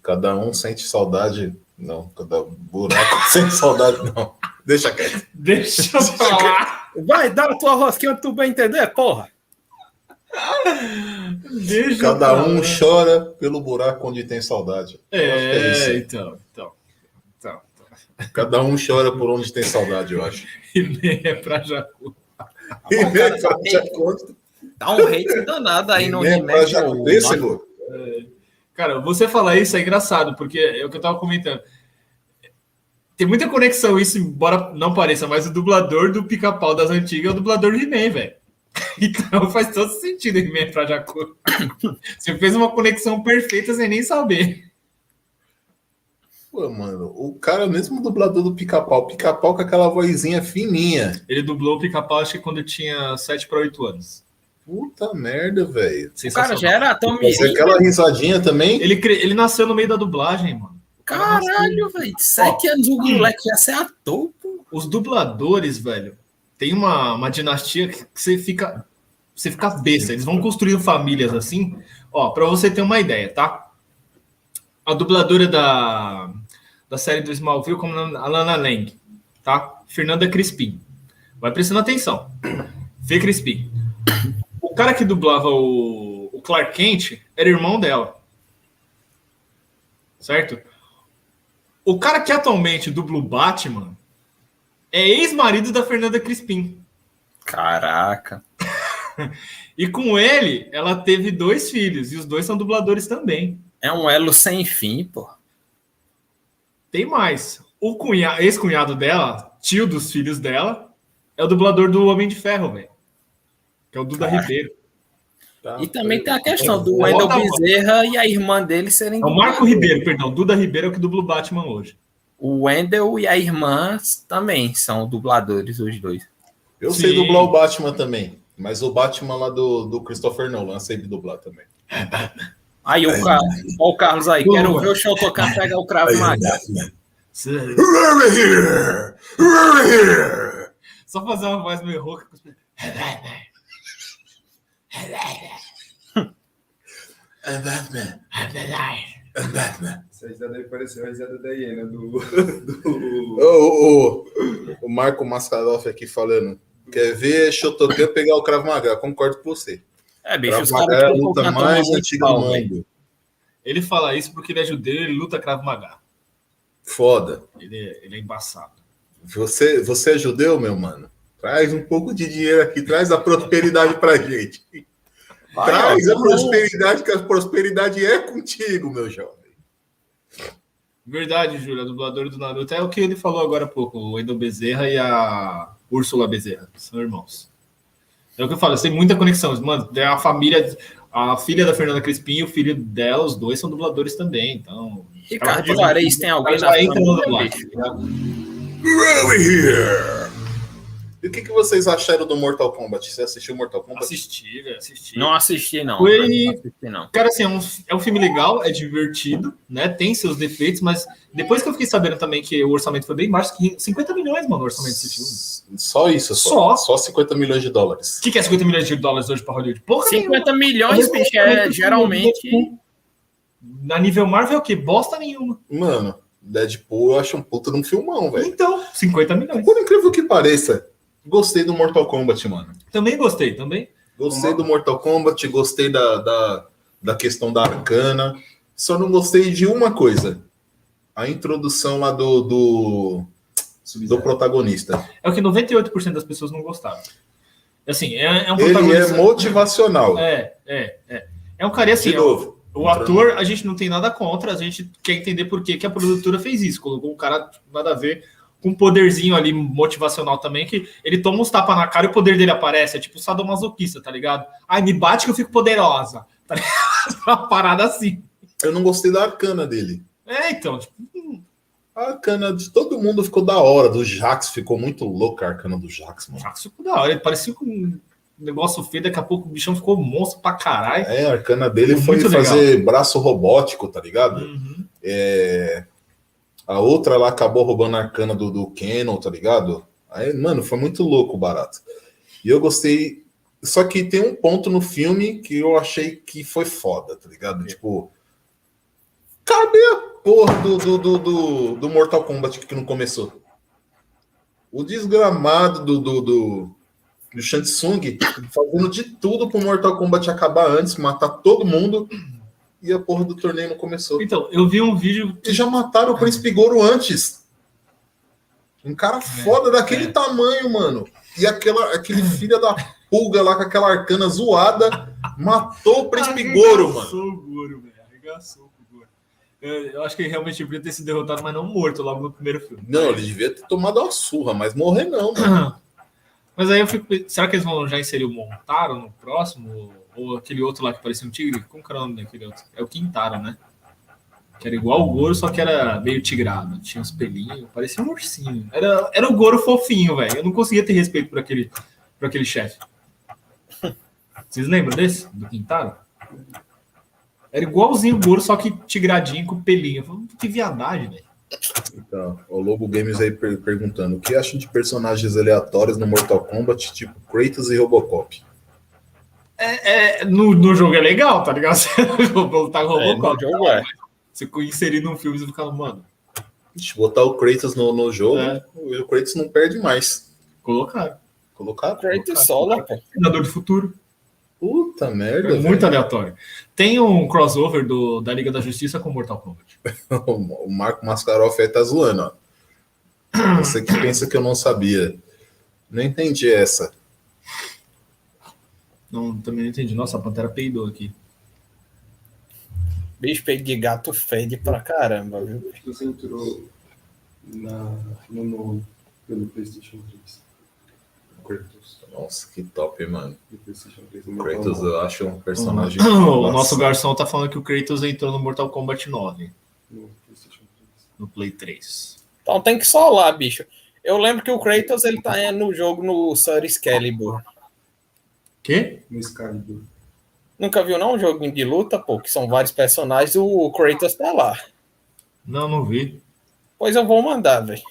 cada um sente saudade. Não, cada buraco [LAUGHS] sente saudade, não. Deixa quieto. Deixa eu falar. Vai, dá a tua rosquinha, tu bem entender, porra. Deixa Cada um chora pelo buraco onde tem saudade. É, é então, então, então, então, Cada um chora por onde tem saudade, eu acho. [LAUGHS] E nem é pra Jacu. E nem Jacu. Dá um hate danado aí no nem é pra Jacu. É. Cara, você falar isso é engraçado, porque é o que eu tava comentando. Tem muita conexão isso, embora não pareça, mas o dublador do pica-pau das antigas é o dublador do He-Man, velho. [LAUGHS] Então faz todo sentido He-Man pra Jacu. Você fez uma conexão perfeita sem nem saber. Pô, mano, o cara mesmo dublador do pica-pau, pica-pau com aquela vozinha fininha. Ele dublou o pica-pau acho que quando tinha 7 para 8 anos. Puta merda, velho. O cara já era tão Fazer aquela risadinha também. Ele, ele nasceu no meio da dublagem, mano. Caralho, velho. Sete anos o moleque já ser ator, pô. Os dubladores, velho, tem uma, uma dinastia que você fica. Você fica besta. Eles vão construindo famílias assim. Ó, pra você ter uma ideia, tá? A dubladora da, da série do Smallville, como a Lana Lang, tá? Fernanda Crispim. Vai prestando atenção. Fê Crispim. O cara que dublava o, o Clark Kent era irmão dela. Certo? O cara que atualmente dubla o Batman é ex-marido da Fernanda Crispim. Caraca. [LAUGHS] e com ele, ela teve dois filhos, e os dois são dubladores também. É um elo sem fim, pô. Tem mais. O cunha... ex-cunhado dela, tio dos filhos dela, é o dublador do Homem de Ferro, velho. Que é o Duda Caraca. Ribeiro. Tá. E também tem a questão do Wendel Bezerra e a irmã dele serem. É o Marco Ribeiro, perdão. Duda Ribeiro é o que dubla o Batman hoje. O Wendel e a irmã também são dubladores, os dois. Eu Sim. sei dublar o Batman também. Mas o Batman lá do, do Christopher Nolan sei dublar também. [LAUGHS] Aí o, Car... o Carlos aí, quero ver o show tocar, pegar o cravo Maga. Só fazer uma voz meio rouca. I'm Batman. I'm the. I'm Batman. Essa risada aí pareceu a risada da hiena do. do... O, o, o Marco Mascaroff aqui falando. Quer ver Shotokan pegar o Krav Maga? Concordo com você. É, bicho, Krav Maga é a luta mais antiga do mundo. Ele fala isso porque ele é judeu e ele luta Krav Maga. Foda. Ele é, ele é embaçado. Você, você é judeu, meu mano? Traz um pouco de dinheiro aqui, traz a prosperidade pra gente. Vai, Traz a prosperidade, que a prosperidade é contigo, meu jovem. Verdade, Júlia, dublador do Naruto. É o que ele falou agora há pouco, o Edo Bezerra e a Úrsula Bezerra. São irmãos. É o que eu falo, tem muita conexão. Mano, tem a família, a filha da Fernanda Crispim e o filho dela, os dois são dubladores também. Então. Ricardo Juarez tem alguém entra no dublagem. Really here. E o que, que vocês acharam do Mortal Kombat? Você assistiu Mortal Kombat? Assisti, velho, assisti. Não assisti, não. Foi... Não assisti, não. Cara, assim, é um, é um filme legal, é divertido, né? Tem seus defeitos, mas depois que eu fiquei sabendo também que o orçamento foi bem baixo, 50 milhões, mano, o orçamento desse filme. Só isso, só. Só, só 50 milhões de dólares. O que, que, é 50 milhões de dólares hoje para Hollywood? Porra 50 nenhuma. milhões, bicho, é geralmente. Na nível Marvel é o quê? Bosta nenhuma. Mano, Deadpool eu acho um puta num filmão, velho. Então, 50 milhões. Por incrível que pareça, Gostei do Mortal Kombat, mano. Também gostei, também. Gostei do Mortal Kombat, gostei da, da, da questão da arcana. Só não gostei de uma coisa. A introdução lá do, do, do protagonista. É o que 98% das pessoas não gostaram. Assim, é, é um Ele é motivacional. É, é, é. É um cara assim. De novo. O ator, a gente não tem nada contra, a gente quer entender por que, que a produtora fez isso. Colocou um cara nada a ver com um poderzinho ali motivacional também, que ele toma uns tapas na cara e o poder dele aparece. É tipo sadomasoquista, tá ligado? Ai, me bate que eu fico poderosa. Tá [LAUGHS] Uma parada assim. Eu não gostei da arcana dele. É, então. Tipo... Hum. A arcana de todo mundo ficou da hora. Do Jax ficou muito louco a arcana do Jax, mano. Jax ficou da hora. Ele parecia com um negócio feio. Daqui a pouco o bichão ficou monstro pra caralho. É, a arcana dele foi fazer legal. braço robótico, tá ligado? Uhum. É a outra lá acabou roubando a arcana do, do Canon, tá ligado? Aí, mano, foi muito louco o barato. E eu gostei. Só que tem um ponto no filme que eu achei que foi foda, tá ligado? Tipo. Cadê a porra do, do, do, do, do Mortal Kombat que não começou? O desgramado do, do, do, do Shansung fazendo de tudo pro Mortal Kombat acabar antes, matar todo mundo. E a porra do torneio não começou. Então, eu vi um vídeo. E já mataram o Príncipe Goro antes. Um cara foda daquele é. tamanho, mano. E aquela, aquele filho da pulga lá com aquela arcana zoada matou o Príncipe Goro, mano. Arregaçou o Goro, velho. Arregaçou o Goro. Eu, eu acho que ele realmente devia ter sido derrotado, mas não morto logo no primeiro filme. Não, ele devia ter tomado uma surra, mas morrer não, mano. [CLEARS THROAT] Mas aí eu fico. Será que eles vão já inserir o Montaro no próximo? Ou aquele outro lá que parecia um tigre? Como que era o nome daquele outro? É o Quintaro, né? Que era igual o Goro, só que era meio tigrado. Tinha uns pelinhos, parecia um ursinho. Era, era o Goro fofinho, velho. Eu não conseguia ter respeito por aquele, por aquele chefe. Vocês lembram desse? Do Quintaro? Era igualzinho o Goro, só que tigradinho com pelinho. Falei, Que viadagem, velho. Então, o Lobo Games aí per- perguntando: o que acham de personagens aleatórios no Mortal Kombat, tipo Kratos e Robocop? É, é, no, no jogo é legal, tá ligado? [LAUGHS] Você voltar com o É, Robocop. no jogo é. Você inserir num filme e você fica, mano, Ixi, botar o Kratos no, no jogo, É. o Kratos não perde mais. colocaram. Colocar? Kratos solo, pô. Senador do Futuro. Puta merda. É muito velho. aleatório. Tem um crossover do, da Liga da Justiça com Mortal Kombat. [LAUGHS] O Marco Mascaroff aí tá zoando, ó. Você que pensa que eu não sabia. Não entendi essa. Não, também não entendi. Nossa, a Pantera peidou aqui. Bicho, peito de gato fede pra caramba, viu? Você entrou na, no nono pelo PlayStation 3. Kratos. Nossa, que top, mano. Do PlayStation 3. O Kratos eu acho um personagem. [COUGHS] o nosso garçom tá falando que o Kratos entrou no Mortal Kombat 9, No PlayStation 3. no Play 3. Então tem que solar, bicho. Eu lembro que o Kratos ele tá no jogo no Soul Excalibur. Quê? No Excalibur. Nunca viu não um joguinho de luta, pô, que são vários personagens, o Kratos tá lá. Não, não vi. Pois eu vou mandar, velho.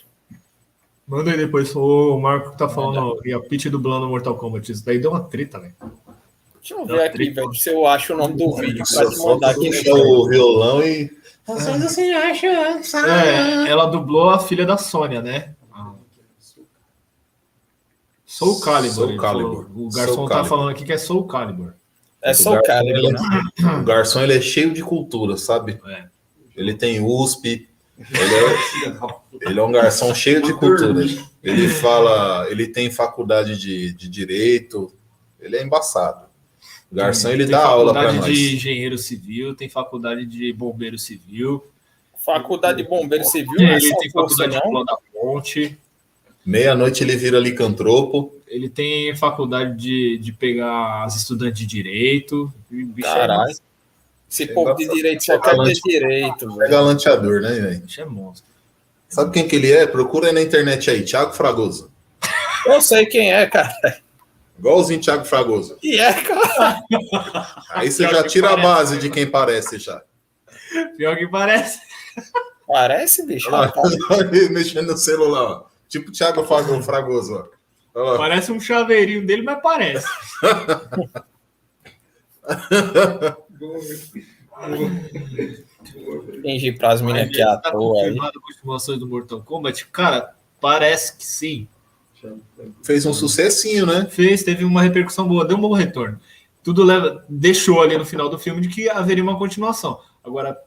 Manda aí depois. O Marco tá falando e a Peach dublando Mortal Kombat. Isso daí deu uma treta, velho. Deixa eu ver aqui, velho, se eu acho o nome do vídeo pra te mandar aqui. o violão e. É, ela dublou a filha da Sônia, né? Soul Calibur. Soul Calibur. falou. O garçom tá falando aqui que é Soul Calibur. É Soul Calibur, né? O garçom ele é cheio de cultura, sabe? É. Ele tem USP. Ele é, ele é um garçom cheio de cultura. Ele fala, ele tem faculdade de, de direito. Ele é embaçado. O garçom ele Tem dá aula para faculdade nós. de engenheiro civil, tem faculdade de bombeiro civil. Faculdade de Bombeiro Civil, é Ele só tem curso, faculdade de ponte. Meia-noite ele vira licantropo. Ele tem faculdade de, de pegar as estudantes de direito. É- Caralho. Esse povo de direito só quer ter direito, É galanteador, né, velho? o bicho é monstro. Sabe quem que ele é? Procura aí na internet aí, Thiago Fragoso. Eu sei quem é, cara. Igualzinho Thiago Fragoso. E é, cara. Aí você Pior já tira a parece, base né? de quem parece já. Pior que parece. Parece, bicho. Olha lá, [LAUGHS] mexendo no celular, ó. Tipo Thiago Fragoso, Fragoso. Parece um chaveirinho dele, mas parece. Fingir pras meninas que é à tá toa aí. confirmado continuações do Mortal Kombat? Cara, parece que sim. Fez um sucessinho, né? Fez, teve uma repercussão boa, deu um bom retorno. Tudo leva, deixou ali no final do filme de que haveria uma continuação. Agora,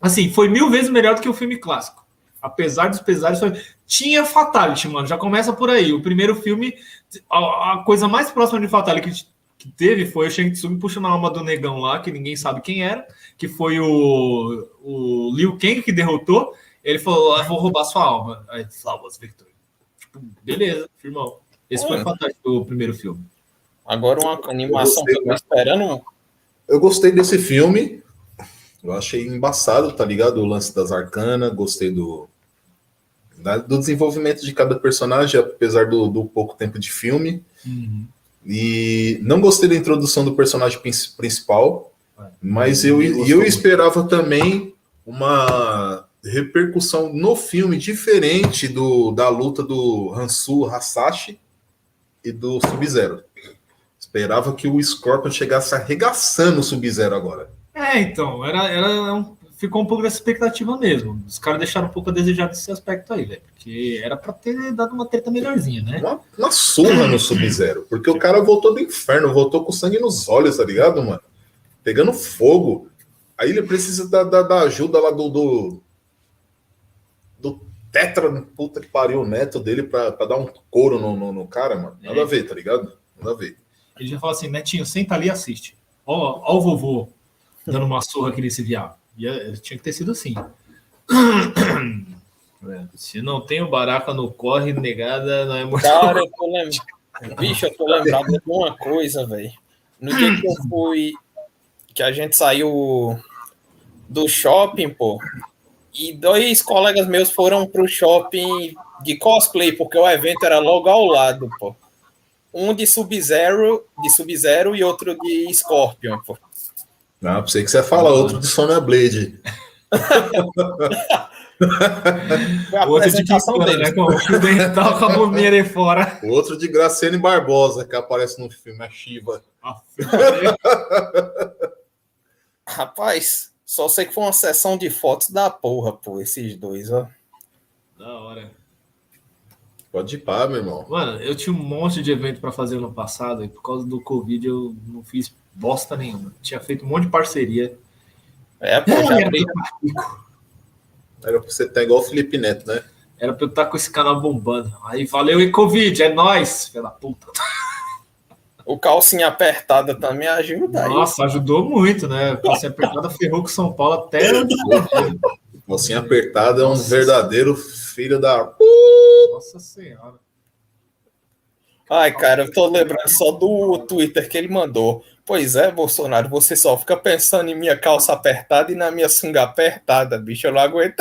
assim, foi mil vezes melhor do que o filme clássico. Apesar dos pesares, tinha Fatality, mano. Já começa por aí. O primeiro filme, a, a coisa mais próxima de Fatality que, que teve foi o Shang Tsung puxando a alma do negão lá, que ninguém sabe quem era, que foi o, o Liu Kang que derrotou. Ele falou: ah, vou roubar sua alma. Aí, Flowers Victory. Tipo, beleza, firmão. Esse foi É. o Fatality do primeiro filme. Agora uma animação que eu tô esperando. Eu gostei desse filme. Eu achei embaçado, tá ligado? O lance das arcanas, gostei do, do desenvolvimento de cada personagem, apesar do, do pouco tempo de filme. E não gostei da introdução do personagem prin- principal, mas eu, eu esperava também uma repercussão no filme diferente do, da luta do Hansu Hasashi e do Sub-Zero. Esperava que o Scorpion chegasse arregaçando o Sub-Zero agora. É, então, era, era um- ficou um pouco dessa expectativa mesmo. Os caras deixaram um pouco a desejar desse aspecto aí, velho. Porque era pra ter dado uma treta melhorzinha, né? Uma, uma surra no Sub-Zero. Porque o cara voltou do inferno, voltou com sangue nos olhos, tá ligado, mano? Pegando fogo. Aí ele precisa da, da, da ajuda lá do, do. do Tetra, puta que pariu, o neto dele pra, pra dar um couro no, no, no cara, mano. Nada É. a ver, tá ligado? Nada a ver. Ele já fala assim, Netinho, senta ali e assiste. Ó, ó o vovô dando uma surra aqui nesse viado. E é, tinha que ter sido assim. É, [CLEARS THROAT] Se não tem o baraca no corre, negada, não é muito. Cara, eu tô lembrando. Bicho, eu tô lembrado de uma coisa, velho. No dia que eu fui. Que a gente saiu do shopping, pô. E dois colegas meus foram pro shopping de cosplay, porque o evento era logo ao lado, pô. Um de Sub-Zero, de Sub-Zero e outro de Scorpion, pô. Não, pensei que você ia falar outro de Sonya Blade. [LAUGHS] Foi a Outro de apresentação pistola, deles. né? Com o dental com a bombinha ali fora. O outro de Graciane Barbosa, que aparece no filme, a Shiva. [LAUGHS] Rapaz, só sei que foi uma sessão de fotos da porra, pô, esses dois, ó. Da hora. Pode ir pá, meu irmão. Mano, eu tinha um monte de evento pra fazer ano passado e por causa do Covid eu não fiz bosta nenhuma. Tinha feito um monte de parceria. É, pô, já abri. Era pra você estar igual o Felipe Neto, né? Era pra eu estar com esse canal bombando. Aí valeu e Covid, é nóis, da puta. O calcinha apertada também ajuda aí. Nossa, ajudou muito, né? Calcinha apertada ferrou com São Paulo até. Mocinha apertada é um verdadeiro filho da. Nossa Senhora. Ai, cara, eu tô lembrando só do Twitter que ele mandou. Pois é, Bolsonaro, você só fica pensando em minha calça apertada e na minha sunga apertada, bicho. Eu não aguento.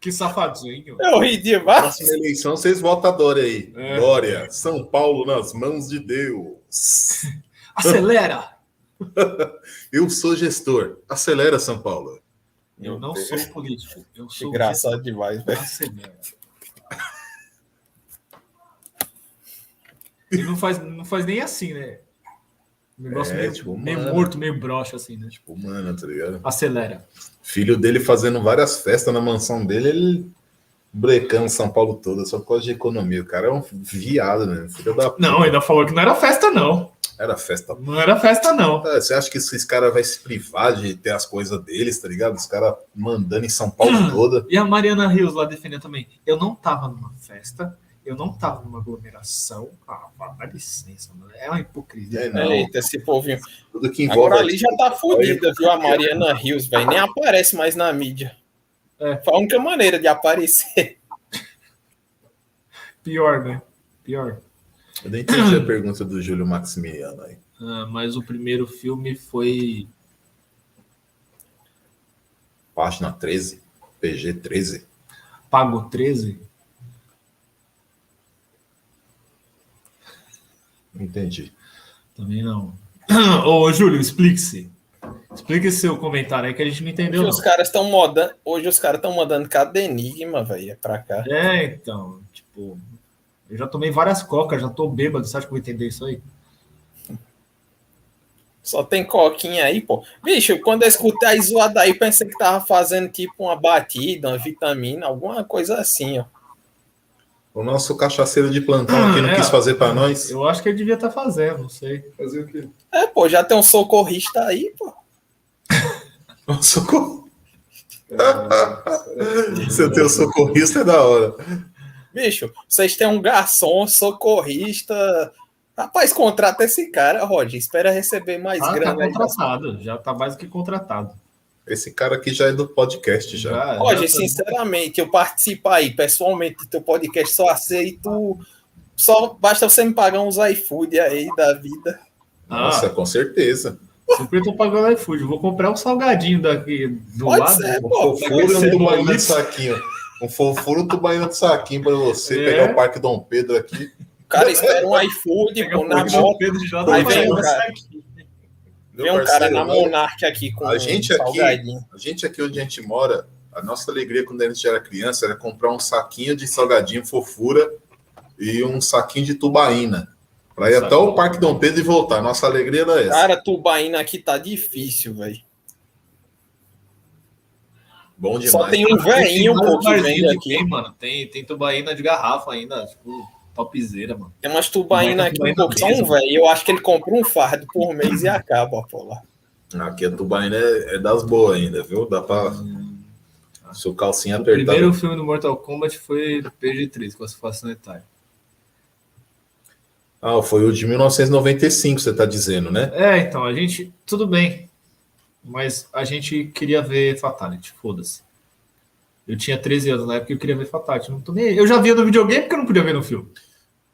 Que safadinho. Eu ri demais. Próxima eleição, vocês votam a Dória aí. É. Dória, São Paulo nas mãos de Deus. [LAUGHS] Acelera! [LAUGHS] Eu sou gestor. Acelera, São Paulo. Eu não sou político. Eu sou Engraçado demais, velho. Acelera. Não faz, não faz nem assim, né? Um negócio É, meio, tipo, meio mano. morto, meio broxa, assim, né? Tipo, Humana, tá ligado? acelera. Filho dele fazendo várias festas na mansão dele, ele brecando São Paulo toda só por causa de economia. O cara é um viado, né? Filho da puta. Não, ainda falou que não era festa, não. Era festa. Não era festa, não. Ah, Você acha que esses caras vão se privar de ter as coisas deles, tá ligado? Os caras mandando em São Paulo [CLEARS THROAT] toda. E a Mariana Rios lá defendendo também. Eu não tava numa festa, eu não tava numa aglomeração. Ah, vá, dá licença, mano. É uma hipocrisia. É, não. Eita, esse povinho. Tudo que envolve. Agora ali já tá fodida, viu? A Mariana Rios, velho. Nem aparece mais na mídia. É. Foi a única maneira de aparecer. [LAUGHS] Pior, né? Pior. Eu não entendi a pergunta do Júlio Maximiliano aí. Ah, mas o primeiro filme foi. Página 13, PG 13. Pago 13? Entendi. Também não. [CLEARS THROAT] Ô, Júlio, explique-se. Explique seu comentário aí que a gente não entendeu. Hoje os Não. caras estão modando. Hoje os caras estão mandando cada enigma, velho. É pra cá. É, então, tipo, eu já tomei várias cocas, já tô bêbado, você acha que eu vou entender isso aí? Só tem coquinha aí, pô. Bicho, quando eu escutei a zoada aí, pensei que tava fazendo tipo uma batida, uma vitamina, alguma coisa assim, ó. O nosso cachaceiro de plantão aqui não É, quis fazer pra nós. Eu acho que ele devia estar fazendo, não sei. Fazer o quê? É, pô, já tem um socorrista aí, pô. [LAUGHS] Socorro. É, [LAUGHS] Você ter o socorrista é da hora. Bicho, vocês têm um garçom, socorrista. Rapaz, contrata esse cara, Roger. Espera receber mais Ah, tá grana aí. contratado, já tá mais do que contratado. Esse cara aqui já é do podcast já. Já tá- sinceramente, eu participo aí pessoalmente do teu podcast, só aceito. Só basta você me pagar uns iFood aí da vida. Nossa, Ah, com certeza. sempre tô pagando iFood. Vou comprar um salgadinho daqui do Pode lado. ser, Um pô. fofuro e um tubaína de saquinho. Um fofuro e um tubaína de saquinho pra você É. pegar o Parque Dom Pedro aqui. O cara espera um iFood, pô, o na Pedro, moto. Pedro já Aí vem o pagando cara. Meu Vem um cara na Monark aqui com A gente aqui- salgadinho. A gente aqui onde a gente mora, a nossa alegria quando a gente era criança era comprar um saquinho de salgadinho fofura e um saquinho de tubaína. Pra ir até o Parque Dom Pedro e voltar. Nossa alegria era essa. Cara, tubaína aqui tá difícil, velho. Bom demais. Só tem um velhinho, vende barzinhos aqui. tem, mano. Tem, tem tubaína de garrafa ainda, tipo, topzera, mano. Tem umas aqui, Tubaína são mesmo. um velho. Eu acho que ele compra um fardo por mês e acaba, pô, lá. Aqui a tubaína é, é das boas ainda, viu? Dá pra. Seu calcinha O apertada. primeiro filme do Mortal Kombat foi PG-13, classificação etária. Ah, foi o de 1995, você tá dizendo, né? É, então, a gente. Tudo bem. Mas a gente queria ver Fatality, foda-se. Eu tinha 13 anos na época e eu queria ver Fatality. Não tô nem. Eu já via no videogame porque eu não podia ver no filme.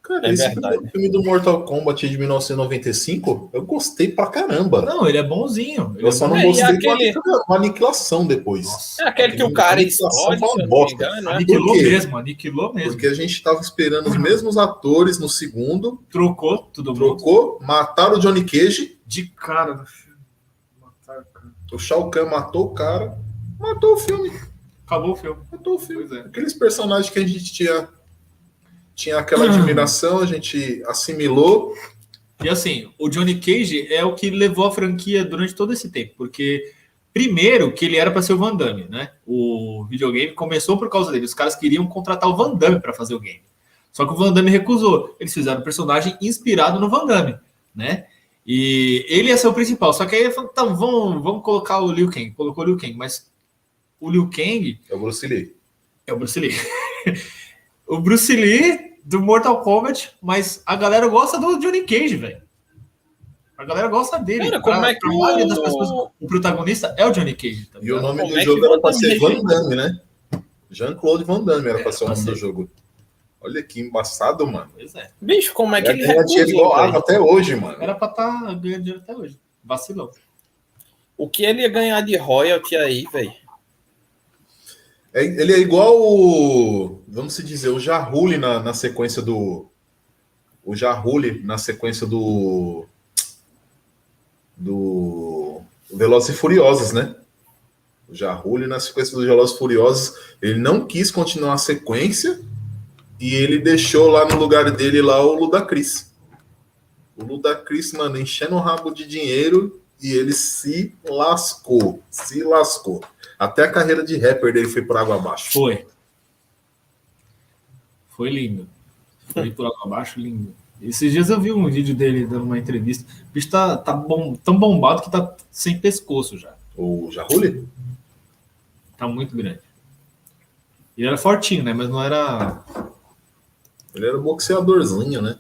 Cara, É esse verdade. primeiro filme do Mortal Kombat de 1995, eu gostei pra caramba. Não, ele é bonzinho. Ele eu é só bom. não É, e gostei aquele- da aniquilação depois. Nossa, É aquele que o cara explode, me bosta. engano, né? Aniquilou mesmo, aniquilou mesmo. Porque a gente tava esperando os mesmos atores no segundo, Trocou todo mundo. trocou, mataram o Johnny Cage, De cara no filme. Mataram, cara. o Shao Kahn matou o cara, matou o filme, Acabou o filme. matou o filme. Pois é. Aqueles personagens que a gente tinha, tinha aquela admiração, a gente assimilou. E assim, o Johnny Cage é o que levou a franquia durante todo esse tempo, porque primeiro que ele era para ser o Van Damme, né? O videogame começou por causa dele. Os caras queriam contratar o Van Damme para fazer o game. Só que o Van Damme recusou. Eles fizeram um personagem inspirado no Van Damme, né? E ele ia ser o principal. Só que aí ele falou, tá, vamos, vamos colocar o Liu Kang. Colocou o Liu Kang, mas o Liu Kang É o Bruce Lee. é o Bruce Lee. [LAUGHS] o Bruce Lee do Mortal Kombat, mas a galera gosta do Johnny Cage, velho. A galera gosta dele. Cara, como Pra- é que maioria das o- pessoas, o protagonista é o Johnny Cage. Tá E o nome Como do é jogo era pra ser Van? Damme, né? Jean-Claude Van Damme era É, pra ser o nome do ser. jogo. Olha que embaçado, mano. Pois é. Bicho, como é que É ele que ganha dinheiro recusou, velho? até hoje, mano. Era pra estar tá ganhando dinheiro até hoje. Vacilão. O que ele ia ganhar de royalty aí, velho? É- ele é igual o. Vamos dizer, o Jarrule na, na sequência do. O Jarrule na sequência do. Do. Velozes e Furiosos, né? O Jarrule na sequência dos Velozes e Furiosos. Ele não quis continuar a sequência e ele deixou lá no lugar dele lá o Ludacris. O Ludacris, mano, enchendo o rabo de dinheiro e ele se lascou. Se lascou. Até a carreira de rapper dele foi por água abaixo. Foi. Foi lindo. Foi por água abaixo, lindo. Esses dias eu vi um vídeo dele dando uma entrevista. O bicho tá, tá bom, tão bombado que tá sem pescoço já. O Jarrule? Tá muito grande. E era fortinho, né? Mas não era. Ele era boxeadorzinho, né?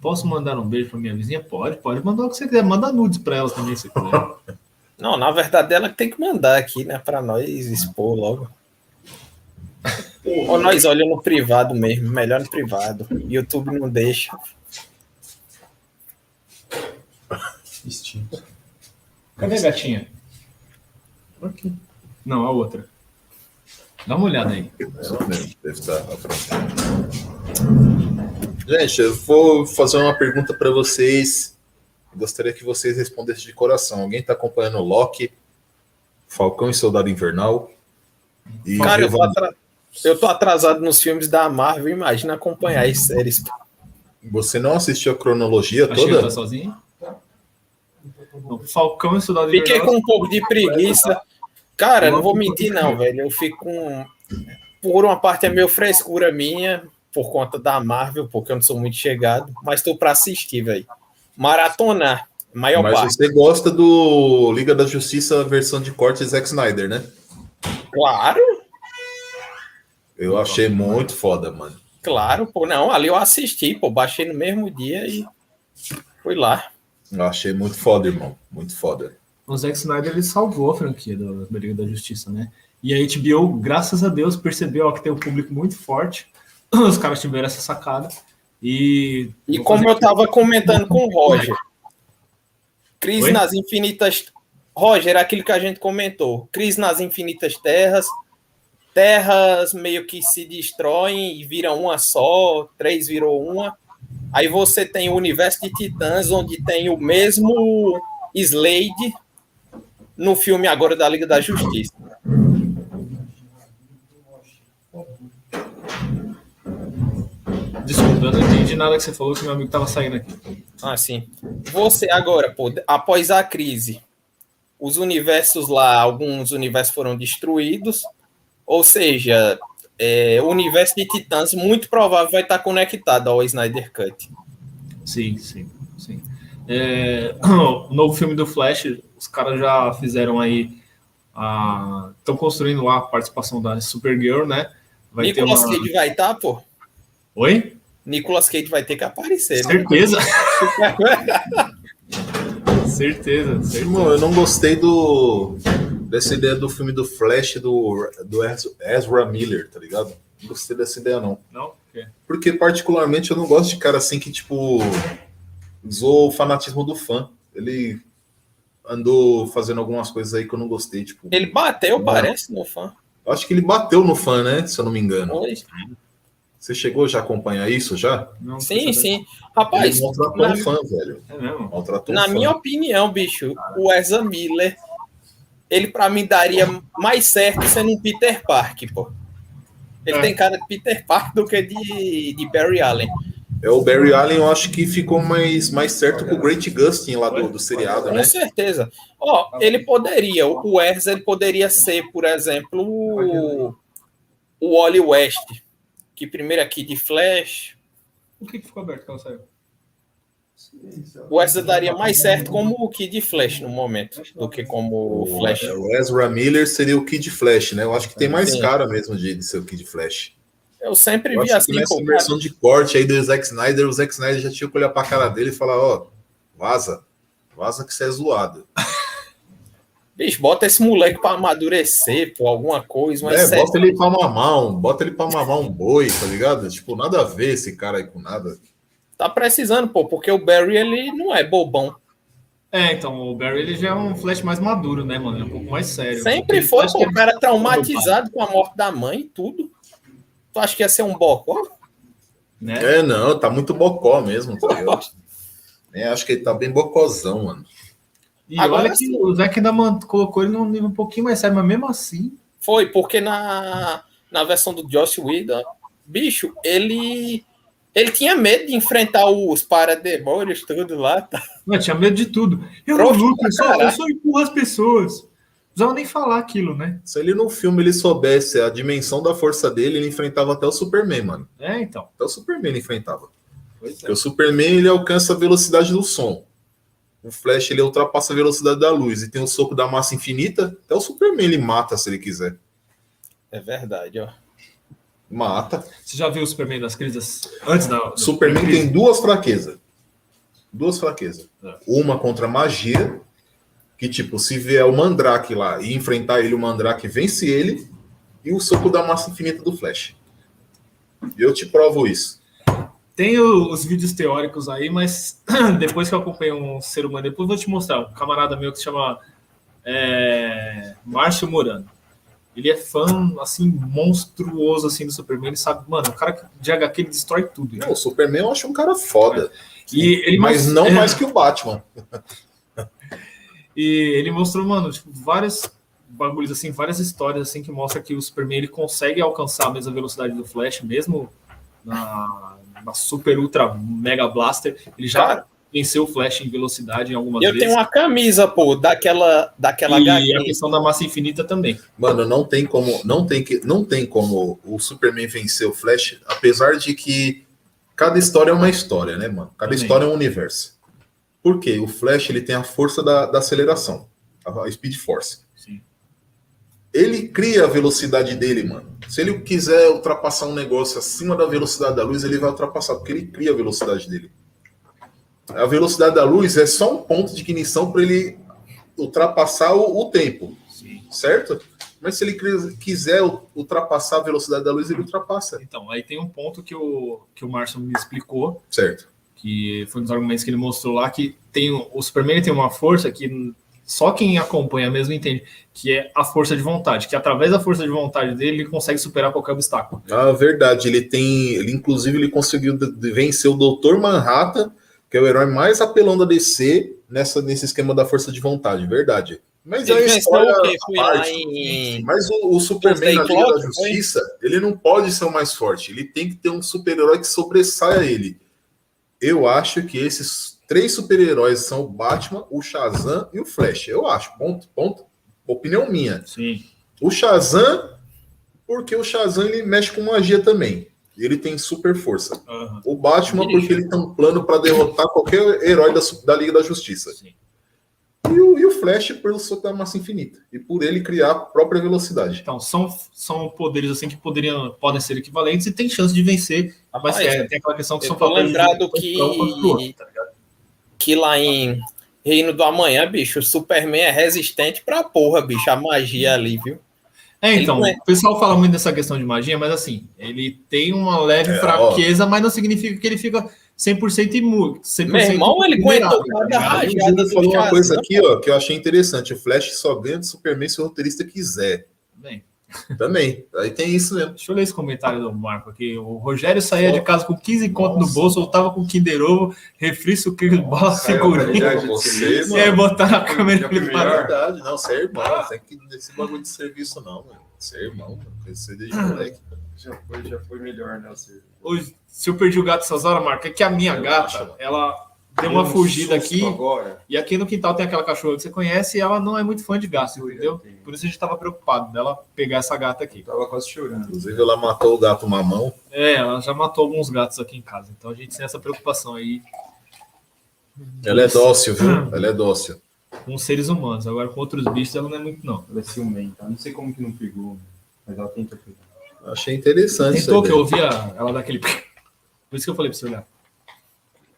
Posso mandar um beijo pra minha vizinha? Pode, pode mandar o que você quiser. Manda nudes pra ela também, se quiser. [LAUGHS] Não, na verdade ela que tem que mandar aqui, né? Pra nós expor logo. Ou nós olhamos no privado mesmo, melhor no privado. YouTube não deixa. Extinto. Cadê a gatinha? Aqui. Não, a outra. Dá uma olhada aí. Ela mesmo, deve estar à frente. Gente, eu vou fazer uma pergunta para vocês. Gostaria que vocês respondessem de coração. Alguém está acompanhando o Loki, Falcão e Soldado Invernal? E Cara, eu tô, Revan- atra- eu tô atrasado nos filmes da Marvel, imagina acompanhar as séries. Você não assistiu a cronologia Achei que toda? tá sozinho. O Falcão e Soldado Fiquei Invernal- com um pouco de preguiça. Cara, não vou mentir, não, velho. Eu fico com. Por uma parte é meio frescura minha, por conta da Marvel, porque eu não sou muito chegado, mas tô pra assistir, velho. Maratonar, maior Mas parte. você gosta do Liga da Justiça versão de corte Zack Snyder, né? Claro, Eu achei muito foda, mano. claro, pô. Não, ali eu assisti, pô. Baixei no mesmo dia e fui lá. Eu achei muito foda, irmão. Muito foda. O Zack Snyder ele salvou a franquia do da Liga da Justiça, né? E a HBO, graças a Deus, percebeu ó, que tem um público muito forte. [CLEARS THROAT] Os caras tiveram essa sacada. E. E como eu tava comentando com o [LAUGHS] Roger, Crise Oi? nas Infinitas. Roger, aquilo que a gente comentou. Crise nas Infinitas Terras. Terras meio que se destroem e viram uma só, três virou uma. Aí você tem o universo de Titãs, onde tem o mesmo Slade no filme agora da Liga da Justiça. Desculpa, eu não entendi nada que você falou que meu amigo tava saindo aqui. Assim, você agora, pô, após a crise, os universos lá, alguns universos foram destruídos, Ou seja, é, o universo de Titãs muito provável vai estar conectado ao Snyder Cut. Sim, sim, sim. É, [COUGHS] o novo filme do Flash, os caras já fizeram aí. Estão construindo lá a participação da Supergirl, né? Vai Nicolas uma... Cage vai estar, tá, pô? Oi? Nicolas Cage vai ter que aparecer. Né? Certeza. [LAUGHS] certeza, certeza. Mano, eu não gostei do dessa ideia do filme do Flash do, do Ezra Miller, tá ligado? Não gostei dessa ideia, não. Não? Porque, particularmente, eu não gosto de cara assim que, tipo, usou o fanatismo do fã. Ele andou fazendo algumas coisas aí que eu não gostei. Tipo, ele bateu, parece, no fã. Acho que ele bateu no fã, né? Se eu não me engano. Você chegou já a acompanhar isso já? Não, sim, sim. Rapaz, ele maltratou na... um fã, velho. É mesmo? Maltratou na um minha fã. opinião, bicho, o Ezra Miller, ele para mim daria mais certo sendo um Peter Park, pô. Ele é. tem cara de Peter Park do que de, de Barry Allen. É, o Barry Allen eu acho que ficou mais, mais certo com o Great Gustin lá do, do seriado, né? Com certeza. Ó, oh, ele poderia, o Erza, ele poderia ser, por exemplo, o, o Wally West, que primeiro aqui de Flash. O que, ficou aberto que ela saiu? O Ezra daria mais certo como o Kid Flash no momento do que como o Flash. O Ezra Miller seria o Kid Flash, né? Eu acho que tem mais Sim. cara mesmo de, de ser o Kid Flash. Eu sempre eu vi assim. Nessa versão de corte aí do Zack Snyder, o Zack Snyder já tinha que olhar pra cara dele e falar: Ó, vaza, vaza que você é zoado. [LAUGHS] Bicho, bota esse moleque pra amadurecer, por alguma coisa. é, bota ele pra mamar um, bota ele pra mamar um boi, tá ligado? Tipo, nada a ver esse cara aí com nada. Tá precisando, pô, porque o Barry, ele não é bobão. É, então, o Barry ele já é um flash mais maduro, né, mano? É um pouco mais sério. Sempre foi, pô, o cara traumatizado com a morte da mãe e tudo. Tu acha que ia ser um bocó? Né? É, não, tá muito bocó mesmo, tá [LAUGHS] é, acho que ele tá bem bocozão, mano. E Agora, olha que o Zack ainda colocou ele num nível um pouquinho mais sério, mas mesmo assim. Foi, porque na, na versão do Josh Whedon, bicho, ele ele tinha medo de enfrentar os parademônios, tudo lá. Tá? Não, tinha medo de tudo. Eu não luto, eu só, eu só empurro as pessoas. Não precisava nem falar aquilo, né? Se ele no filme ele soubesse a dimensão da força dele, ele enfrentava até o Superman, mano. É, então. Até o Superman ele enfrentava. Pois é. Porque o Superman ele alcança a velocidade do som. O Flash ele ultrapassa a velocidade da luz e tem o soco da massa infinita. Até o Superman ele mata se ele quiser. É verdade, ó. Mata. Você já viu o Superman das crises antes da. Superman da tem duas fraquezas. Duas fraquezas. É. Uma contra magia, que tipo, se vier o Mandrake lá e enfrentar ele, o Mandrake vence ele, e o soco da massa infinita do Flash. Eu te provo isso. Tem os vídeos teóricos aí, mas [CLEARS THROAT] depois que eu acompanhei um ser humano, depois vou te mostrar. Um camarada meu que se chama é, Márcio Morano. Ele é fã, assim, monstruoso, assim, do Superman. Ele sabe, mano, o cara de HQ ele destrói tudo. Não, o Superman eu acho um cara foda. E ele Mas não é... mais que o Batman. e ele mostrou, mano, tipo, várias bagulhos, assim, várias histórias, assim, que mostra que o Superman, ele consegue alcançar a mesma velocidade do Flash, mesmo na, na super, ultra, mega blaster. Ele já... Cara venceu o Flash em velocidade em algumas eu vezes. Eu tenho uma camisa, pô, daquela daquela E a questão da massa infinita também. Mano, não tem como, não tem que, não tem como o Superman vencer o Flash, apesar de que cada história é uma história, né, mano? Cada também. história é um universo. Por quê? O Flash ele tem a força da, da aceleração, a Speed Force. Ele cria a velocidade dele, mano. Se ele quiser ultrapassar um negócio acima da velocidade da luz, ele vai ultrapassar, porque ele cria a velocidade dele a velocidade da luz é só um ponto de ignição para ele ultrapassar o, o tempo, Sim. certo? Mas se ele quiser ultrapassar a velocidade da luz, ele ultrapassa. Então, aí tem um ponto que o, que o Márcio me explicou. Certo. Que foi um dos argumentos que ele mostrou lá, que tem o Superman tem uma força que só quem acompanha mesmo entende, que é a força de vontade, que através da força de vontade dele, ele consegue superar qualquer obstáculo. Ah, verdade. Ele tem. Ele, inclusive, ele conseguiu vencer o Doutor Manhattan que é o herói mais apelão da DC nessa, nesse esquema da força de vontade, verdade. Mas ele a história parte, em... Mas o, o Superman na Liga da Justiça, foi? ele não pode ser o mais forte. Ele tem que ter um super-herói que sobressaia ele. Eu acho que esses três super-heróis são o Batman, o Shazam e o Flash. Eu acho. Ponto, ponto. Opinião minha. Sim. O Shazam Porque o Shazam ele mexe com magia também. Ele tem super força. Uhum. O Batman, porque ele tem um plano para derrotar qualquer herói da, da Liga da Justiça. Sim. E o, e o Flash pelo soltar massa infinita. E por ele criar a própria velocidade. Então, são, são poderes assim que poderiam, podem ser equivalentes e tem chance de vencer. Mas é, tem aquela questão que são papéis. lembrado que, tá que lá em Reino do Amanhã, bicho, o Superman é resistente pra porra, bicho. A magia ali, viu? É, então, é... o pessoal fala muito dessa questão de magia, mas assim, ele tem uma leve é, fraqueza, ó. mas não significa que ele fica 100% imune. Meu irmão, ele aguentou cada rajada. falou uma coisa aqui, ó, que eu achei interessante. O Flash só ganha do Superman se o roteirista quiser. Bem. Também. Aí tem isso mesmo. Deixa eu ler esse comentário do Marco aqui. O Rogério saía de casa com 15 conto no bolso, voltava com Kinder Ovo, refri, sucrilho, bola, figurinha. e aí botar na câmera e verdade, não, você é irmão. Você tem que nesse bagulho de serviço, não, mano. Você é irmão, mano. Você desde moleque. Já foi, já foi melhor, né? Você... Hoje, se eu perdi o gato essas horas, Marco, é que a minha gata, ela deu uma fugida aqui. Agora. E aqui no quintal tem aquela cachorra que você conhece e ela não é muito fã de gato, entendeu? Por isso a gente estava preocupado dela pegar essa gata aqui. Tava quase chorando. Inclusive, ela matou o gato mamão. É, ela já matou alguns gatos aqui em casa. Então a gente tem essa preocupação aí. Ela é dócil, viu? Ela é dócil. Com seres humanos. Agora com outros bichos ela não é muito, não. Ela é ciumenta. Não sei como que não pegou, mas ela tenta pegar. Achei interessante. Tentou que eu ouvia ela daquele. [LAUGHS] Por isso que eu falei para você olhar.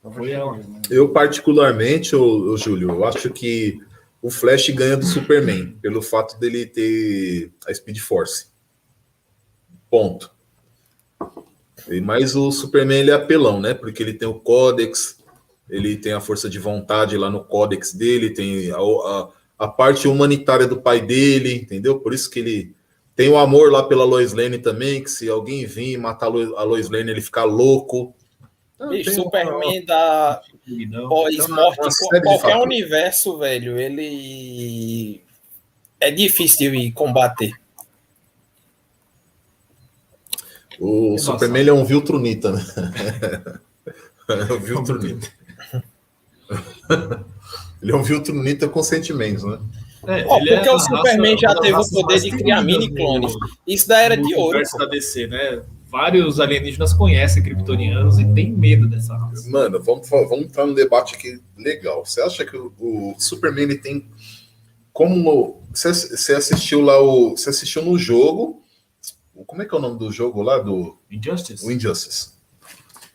Foi ela. Eu, particularmente, o, Júlio, eu acho que o Flash ganha do Superman pelo fato dele ter a Speed Force. Ponto. Mas o Superman ele é apelão, né? Porque ele tem o Codex, ele tem a força de vontade lá no Codex dele, tem a, a, a parte humanitária do pai dele, entendeu? Por isso que ele tem o amor lá pela Lois Lane também, que se alguém vir matar a Lois Lane, ele fica louco. Bicho, Superman da pós-morte, qualquer universo, velho, ele é difícil de combater. O Nossa. Superman é um Viltrunita, né? [LAUGHS] é um Viltrunita. [LAUGHS] ele é um Viltrunita com sentimentos, né? É, oh, porque é o Superman já teve o poder de criar mini clones. Isso da era de ouro. da DC, né? Vários alienígenas conhecem kryptonianos e têm medo dessa raça. Mano, vamos, vamos entrar num debate aqui legal. Você acha que o, o Superman ele tem como você, você assistiu lá o você assistiu no jogo? Como é que é o nome do jogo lá do Injustice? O Injustice.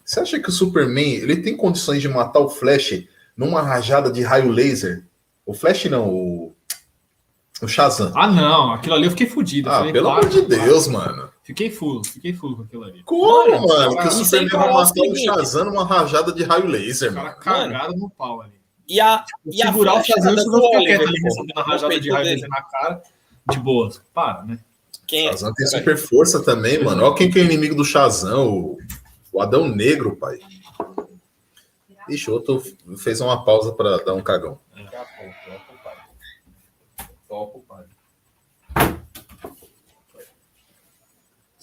Você acha que o Superman ele tem condições de matar o Flash numa rajada de raio laser? O Flash não, o o Shazam. Ah, não, aquilo ali eu fiquei fudido. Ah, falei, pelo amor de Deus, mano. Fiquei full, fiquei full com aquilo ali. Como, mano? mano que o Superman vai matar o Shazam numa rajada de raio laser, mano. cagado no pau ali. E a, e segurar a o Shazam, você não fica quieto ali recebendo a rajada de raio laser na cara, de boas. Para, né? Quem é? Shazam tem super força também, mano. Olha quem que é o inimigo do Shazam, o, o Adão Negro, pai. Ixi, o outro fez uma pausa para dar um cagão. Daqui a pouco, Topo, pai.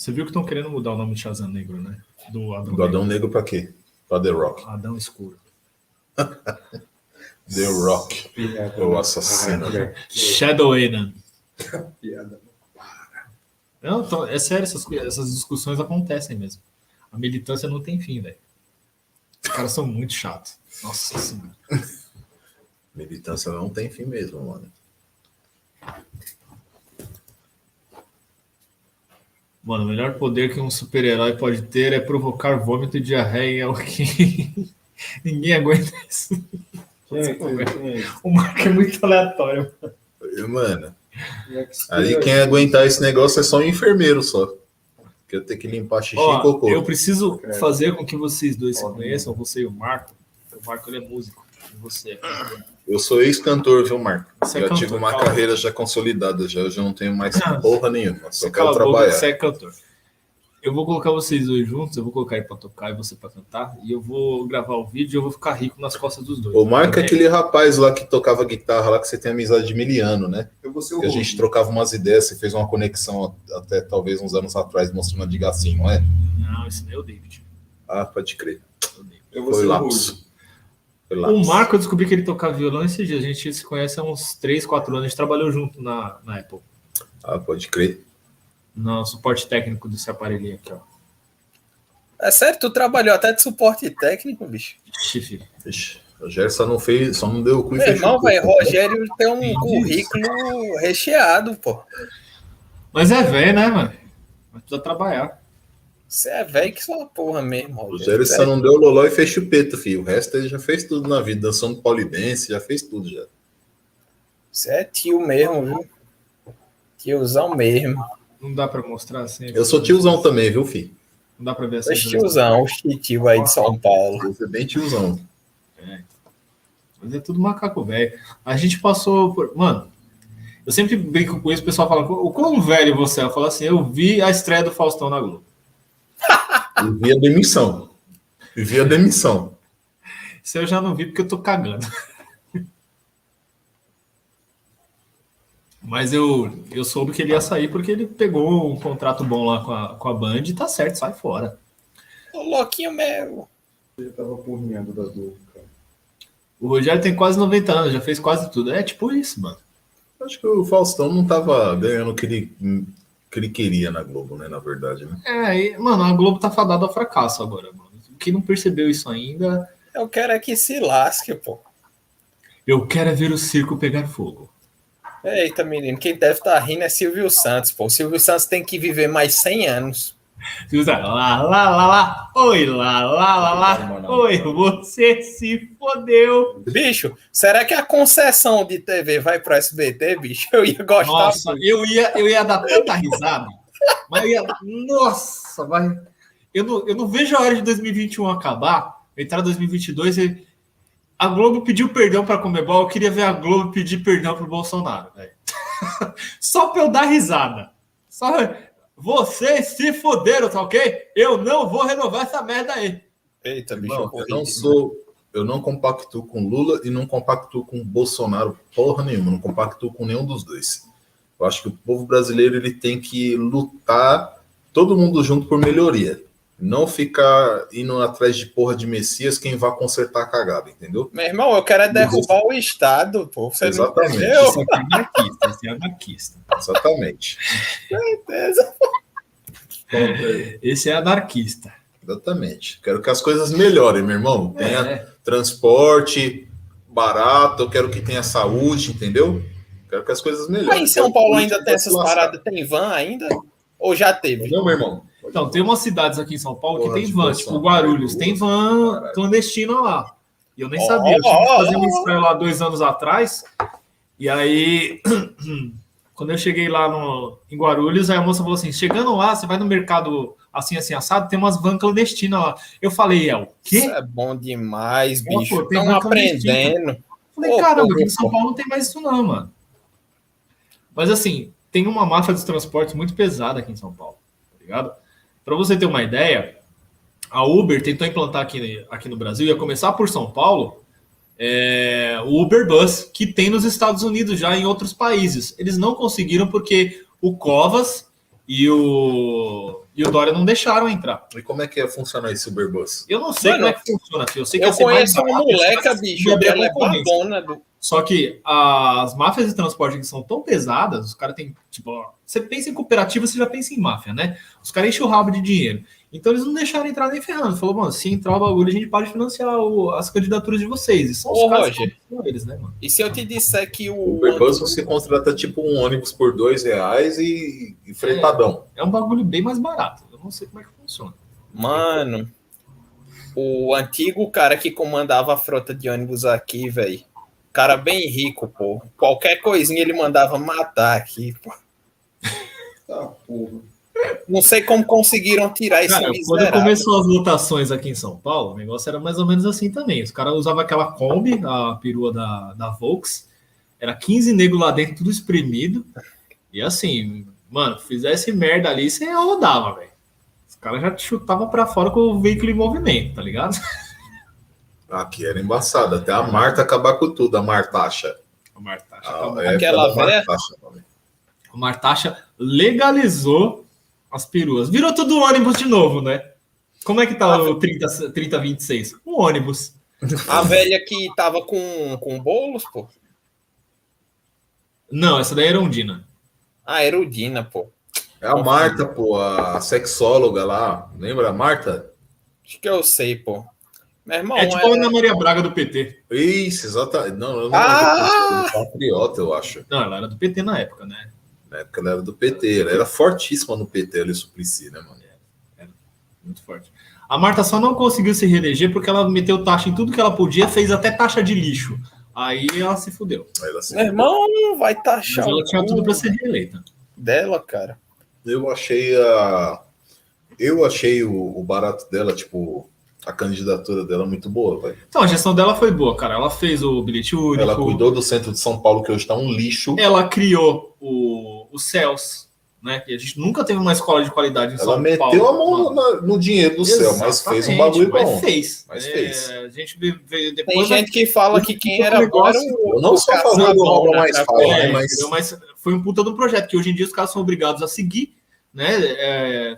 Você viu que estão querendo mudar o nome de Shazam Negro, né? Do Adão, Do Adão Negro para quê? Para The Rock. Adão Escuro. [LAUGHS] The Rock. o assassino. Shadow Aiden. [LAUGHS] Não, então, é sério, essas, essas discussões acontecem mesmo. A militância não tem fim, velho. Os caras são muito chatos. Nossa senhora. [LAUGHS] Militância não tem fim mesmo, mano. Mano, o melhor poder que um super-herói pode ter é provocar vômito e diarreia em alguém. [LAUGHS] Ninguém aguenta isso. O Marco é muito aleatório. Mano, aí quem aguentar esse negócio é só um enfermeiro só. Que eu tenho que limpar xixi Ó, e cocô. Eu preciso fazer com que vocês dois se conheçam, você e o Marco. O Marco ele é músico. Você é eu sou ex-cantor, viu, Marco? Você é já é tive uma calma. carreira já consolidada, já, eu já não tenho mais ah, [LAUGHS] porra nenhuma. Só quero trabalhar. Boca, você é cantor. Eu vou colocar vocês dois juntos, eu vou colocar ele para tocar e você para cantar, e eu vou gravar o vídeo e eu vou ficar rico nas costas dos dois. O Marco é aquele rapaz lá que tocava guitarra lá, que você tem amizade de miliano, né? Eu vou ser o que a gente trocava umas ideias, você fez uma conexão até talvez uns anos atrás mostrando a diga assim, não é? Não, esse não é o David. Ah, pode crer. Eu vou Foi ser o o Marco, eu descobri que ele tocava violão esses dias. A gente se conhece há uns 3, 4 anos. A gente trabalhou junto na, na Apple. Ah, pode crer. no suporte técnico desse aparelhinho aqui, ó. É sério, tu trabalhou até de suporte técnico, bicho? Ixi, Rogério só não fez, só não deu o cu e Meu fechou. irmão, o cu. velho, Rogério tem um currículo recheado, pô. Mas é velho, né, mano? Mas precisa trabalhar. Você é velho que só porra mesmo, O Rogério. Rogério só não deu loló e fez chupeta, filho. O resto ele já fez tudo na vida, dançando polidense, já fez tudo já. Você é tio mesmo, viu? Tiozão mesmo. Não dá pra mostrar assim. Eu sou tiozão também, viu, filho? Não dá pra ver assim. Esse tiozão, o tio aí de São Paulo. Você é bem tiozão. Mas é tudo macaco velho. A gente passou por. Mano, eu sempre brinco com isso, o pessoal fala, o quão velho você é? Eu falo assim, eu vi a estreia do Faustão na Globo. E vi a demissão. E vi a demissão. Isso eu já não vi porque eu tô cagando. Mas eu, eu soube que ele ia sair porque ele pegou um contrato bom lá com a, com a Band e tá certo, sai fora. Ô, louquinho meu. Ele tava porrinhando da Globo, cara. O Rogério tem quase 90 anos, já fez quase tudo. É tipo isso, mano. Acho que o Faustão não tava ganhando o que ele, que ele queria na Globo, né? Na verdade, né? É, e, mano, a Globo tá fadada ao fracasso agora, mano. Quem não percebeu isso ainda, Eu quero é que se lasque, pô. eu quero é ver o circo pegar fogo. Eita, menino, quem deve estar rindo é Silvio Santos, pô. Silvio Santos tem que viver mais 100 anos. Usa lá, lá, lá, lá, oi, lá, lá, lá, lá, oi, você se fodeu. Bicho, será que a concessão de TV vai pro SBT, bicho? Eu ia gostar. Nossa, eu ia, eu ia dar tanta risada, mas eu ia, nossa, vai. Eu não, eu não vejo a hora de 2021 acabar, entrar 2022 e a Globo pediu perdão para Comebol, eu queria ver a Globo pedir perdão pro Bolsonaro, velho. [LAUGHS] Só pra eu dar risada. Só vocês se foderam, tá ok? Eu não vou renovar essa merda aí. Eita, bicho. Irmão, eu não sou. Eu não compactuo com Lula e não compactuo com Bolsonaro porra nenhuma. Não compactuo com nenhum dos dois. Eu acho que o povo brasileiro ele tem que lutar todo mundo junto por melhoria. Não ficar indo atrás de porra de Messias quem vai consertar a cagada, entendeu? Meu irmão, eu quero é derrubar o Estado, pô. Você Exatamente. não entendeu? Isso aqui é anarquista, isso é anarquista. Exatamente. Certeza. Esse é anarquista. Exatamente. Quero que as coisas melhorem, meu irmão. Tenha É. transporte barato, eu quero que tenha saúde, entendeu? Quero que as coisas melhorem. Aí em São Paulo ainda tem essas paradas, tem van ainda? Ou já teve? Não, meu irmão. Então, tem umas cidades aqui em São Paulo que tem de van, tipo Guarulhos, tem van caralho. clandestina lá. E eu nem Ó, sabia. Eu que fazer ó. um estreia lá dois anos atrás. E aí, [CLEARS THROAT] quando eu cheguei lá no, em Guarulhos, aí a moça falou assim: chegando lá, você vai no mercado assim, assim, assado, tem umas van clandestinas lá. Eu falei, é o quê? Isso é bom demais, bicho. pô, tem Estão aprendendo. Falei, Ô, caramba, aqui em São. Paulo não tem mais isso, não, mano. Mas assim, tem uma máfia dos transportes muito pesada aqui em São Paulo, tá ligado? Pra você ter uma ideia, a Uber tentou implantar aqui, aqui no Brasil, ia começar por São Paulo, é, o Uber Bus, que tem nos Estados Unidos já em outros países. Eles não conseguiram porque o Covas e o, e o Dória não deixaram entrar. E como é que ia funcionar esse Uberbus? Eu não sei Mano, como é que funciona, filho. Eu sei que Eu ser mais conheço um barato, moleca, bicho, que ela é babona do. Só que as máfias de transporte que são tão pesadas, os caras têm, tipo, ó, você pensa em cooperativa, você já pensa em máfia, né? Os caras enchem o rabo de dinheiro. Então eles não deixaram entrar nem ferrando. Falou, mano, se entrar o bagulho, a gente pode financiar o- as candidaturas de vocês. E são os Ô, caras Roger. eles, né, mano? E se eu te disser que O o. Uberbus você contrata tipo um ônibus por dois reais e, e fretadão. É um bagulho bem mais barato. Eu não sei como é que funciona. Mano, o antigo cara que comandava a frota de ônibus aqui, velho. Cara bem rico, pô. Qualquer coisinha ele mandava matar aqui, pô. Tá, porra. Não sei como conseguiram tirar esse Cara, quando começou as lotações aqui em São Paulo, o negócio era mais ou menos assim também. Os caras usavam aquela Kombi, a perua da, da Volks, era 15 negros lá dentro, tudo espremido. E assim, mano, fizesse merda ali, você rodava, velho. Os caras já te chutavam pra fora com o veículo em movimento, tá ligado? [LAUGHS] Aqui era embaçado. Até a Marta acabar com tudo, a Martacha. A Martacha, A acabou. época Aquela mano. a Martacha legalizou as peruas. Virou tudo ônibus de novo, né? Como é que tá o 30, 3026? Um ônibus. A velha que tava com, com bolos, pô. Não, essa daí era Ondina. A Erudina, pô. É a Marta, pô, a sexóloga lá. Lembra a Marta? Acho que eu sei, pô. Meu irmão, é tipo é... a Ana Maria Braga do PT. Isso, exatamente. Não, eu não ah! era patriota, eu acho. Não, ela era do PT na época, né? Na época ela era do PT. Ela era fortíssima no PT, ela e Suplicy, né, mano? Era muito forte. A Marta só não conseguiu se reeleger porque ela meteu taxa em tudo que ela podia, fez até taxa de lixo. Aí ela se fudeu. Ela se Meu irmão, vai taxar. Mas ela tinha tudo para ser reeleita. Dela, cara. Eu achei a. Eu achei o, o barato dela, tipo, a candidatura dela muito boa, velho. Então, a gestão dela foi boa, cara. Ela fez o bilhete único. Ela cuidou do centro de São Paulo, que hoje está um lixo. Ela criou o, o CELS, né? Que a gente nunca teve uma escola de qualidade em ela São Paulo. Ela meteu a mão no, no dinheiro do Exatamente, céu, mas fez um bagulho mas bom. Fez. Mas é, fez. A gente veio depois. Tem gente que fala que quem era bom era o. Eu não sou a favor do Rouba Mais Faz, né? Mas... mas foi um puta do projeto, que hoje em dia os caras são obrigados a seguir, né? É,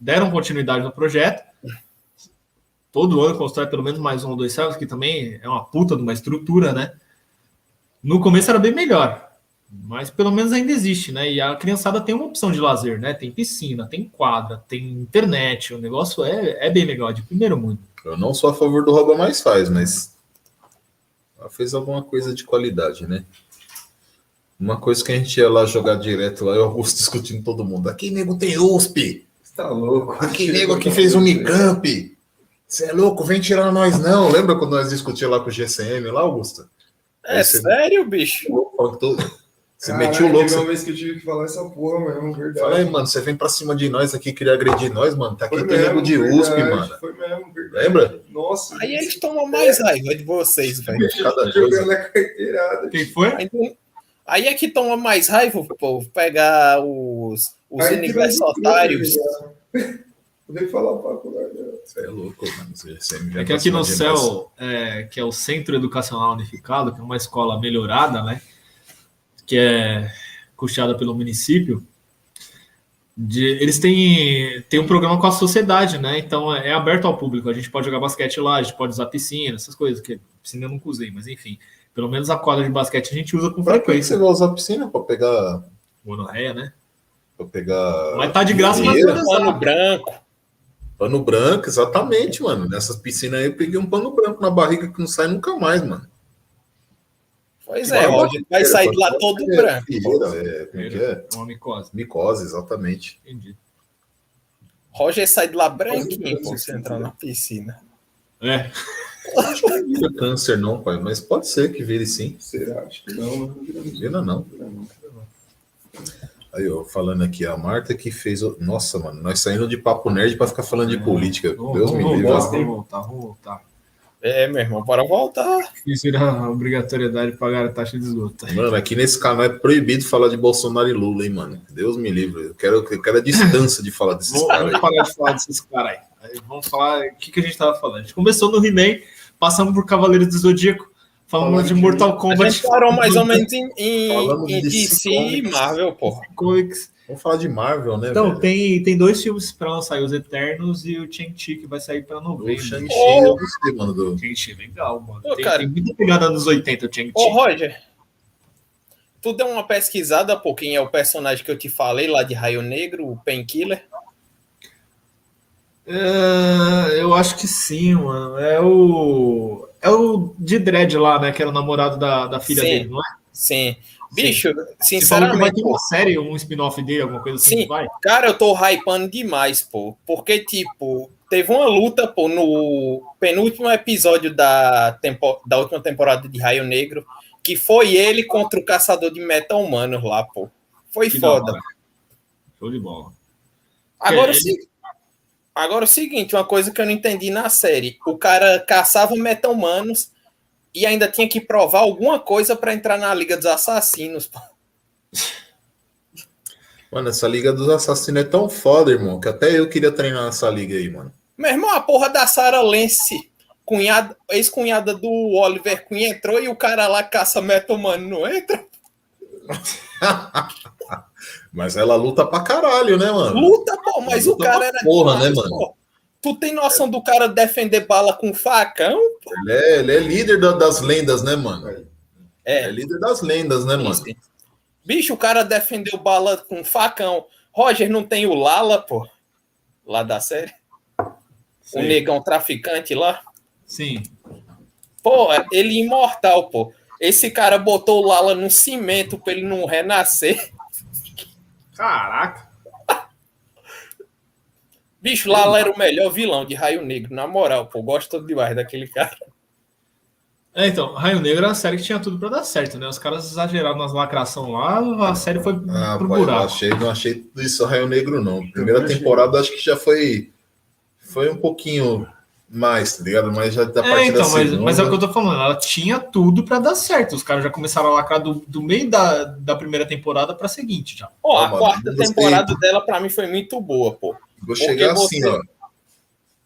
deram continuidade no projeto. Todo ano constrói pelo menos mais um ou dois céus, que também é uma puta de uma estrutura, né? No começo era bem melhor, mas pelo menos ainda existe, né? E a criançada tem uma opção de lazer, né? Tem piscina, tem quadra, tem internet. O negócio é, é bem legal, de primeiro mundo. Eu não sou a favor do Rouba Mais Faz, mas ela fez alguma coisa de qualidade, né? Uma coisa que a gente ia lá jogar direto lá, eu Augusto [LAUGHS] discutindo todo mundo. Aqui nego tem USP. Você tá louco. Aqui nego aqui fez Unicamp. Você é louco, vem tirar nós não. Lembra quando nós discutimos lá com o GCM lá, Augusto? É sério, bicho? Você metiu o louco. Uma vez que eu tive que falar essa porra mesmo, verdade. Fala aí, mano, você vem pra cima de nós aqui, queria agredir nós, mano. Tá aqui tem nego de verdade, USP, mano. Foi mesmo, verdade. Lembra? Nossa. Aí eles tomam mais raiva de vocês, velho. Jogando a carteirada. Quem foi? Aí é que toma mais raiva, pô, pegar os, os universitários. [LAUGHS] Poder falar pra faculdade. Você é louco, mano. Você, você é que aqui no céu, é, que é o Centro Educacional Unificado, que é uma escola melhorada, né? que é custeada pelo município, de, eles têm, têm um programa com a sociedade, né? Então é, é, aberto ao público. A gente pode jogar basquete lá, a gente pode usar piscina, essas coisas, que piscina eu nunca usei, mas enfim. Pelo menos a quadra de basquete a gente usa com pra frequência. Que você vai usar piscina para pegar. Monorreia, né? Para pegar. Mas tá de graça mas pano branco. Pano branco, exatamente, mano. Nessas piscinas aí eu peguei um pano branco na barriga que não sai nunca mais, mano. Pois é, Roger, vai sair de lá todo branco. É, como é que é? Uma micose. Micose, exatamente. Entendi. Roger sai de lá branquinho quando você entrar na piscina. É. Acho que não vira câncer, não, pai, mas pode ser que vire sim. Será? Acho que não. Não vira, não. Aí, ó, falando aqui, a Marta que fez. O... Nossa, mano, nós saindo de papo nerd para ficar falando de política. Deus me livre. Vamos voltar, vamos voltar. É, meu irmão, bora voltar. Isso era a obrigatoriedade de pagar a taxa de esgoto. Mano, aqui nesse canal é proibido falar de Bolsonaro e Lula, hein, mano? Deus me livre. Eu quero, eu quero a distância de falar desses caras aí. Parar de falar desses caras aí. Vamos falar o que, que a gente tava falando. A gente começou no He-Man, passamos por Cavaleiros do Zodíaco, falamos de Mortal Kombat. A gente parou mais ou menos em, em, em DC e Marvel, porra. Comics. Vamos falar de Marvel, né? Então, tem, tem dois filmes para lançar, Os Eternos e o Shang-Chi, que vai sair para novembro. O Shang-Chi, oh. eu gostei, mano. Do... Shang-Chi, legal, mano. Ô, tem, cara, tem muita pegada nos 80, o Shang-Chi. Ô, Roger, tu deu uma pesquisada, pô, quem é o personagem que eu te falei lá de Raio Negro, o Painkiller? É, eu acho que sim, mano. É o. É o de Dredd lá, né? Que era o namorado da, da filha sim, dele, não é? Sim. Bicho, Sim. sinceramente. vai ter uma série, um spin-off dele, alguma coisa assim? Sim, vai? cara, eu tô hypando demais, pô. Porque, tipo, teve uma luta, pô, no penúltimo episódio da, tempo, da última temporada de Raio Negro, que foi ele contra o caçador de metal humano lá, pô. Foi que foda. Show de bola. Agora, o, agora o seguinte, uma coisa que eu não entendi na série. O cara caçava metal humanos e ainda tinha que provar alguma coisa para entrar na Liga dos Assassinos. Pô. Mano, essa Liga dos Assassinos é tão foda, irmão, que até eu queria treinar nessa liga aí, mano. Meu irmão, a porra da Sarah Lance, cunhada, ex-cunhada do Oliver Queen, entrou e o cara lá caça Metal Mano não entra? [LAUGHS] mas ela luta pra caralho, né, mano? Luta, pô, mas luta o cara era. Porra, demais, né, mano? Pô. Tu tem noção do cara defender bala com facão? Ele é, ele é líder das lendas, né, mano? É. é líder das lendas, né, mano? Bicho, o cara defendeu bala com facão. Roger não tem o Lala, pô, lá da série? Sei. O negão traficante lá? Sim. Pô, ele é imortal, pô. Esse cara botou o Lala no cimento pra ele não renascer. Caraca. Bicho, Lala era o melhor vilão de Raio Negro, na moral, pô. Gosto demais daquele cara. É, então, Raio Negro era uma série que tinha tudo pra dar certo, né? Os caras exageraram nas lacração lá, a série foi Ah, pro pai, eu buraco. achei, não achei tudo isso Raio Negro, não. Primeira temporada acho que já foi. Foi um pouquinho mais, tá ligado? Mas já da É, partir então, da mas, segunda. mas é o que eu tô falando, ela tinha tudo pra dar certo. Os caras já começaram a lacrar do, do meio da, da primeira temporada pra seguinte já. Ó, Ó, a mano, quarta temporada dela, pra mim, foi muito boa, pô. Vou chegar Porque assim, você- ó.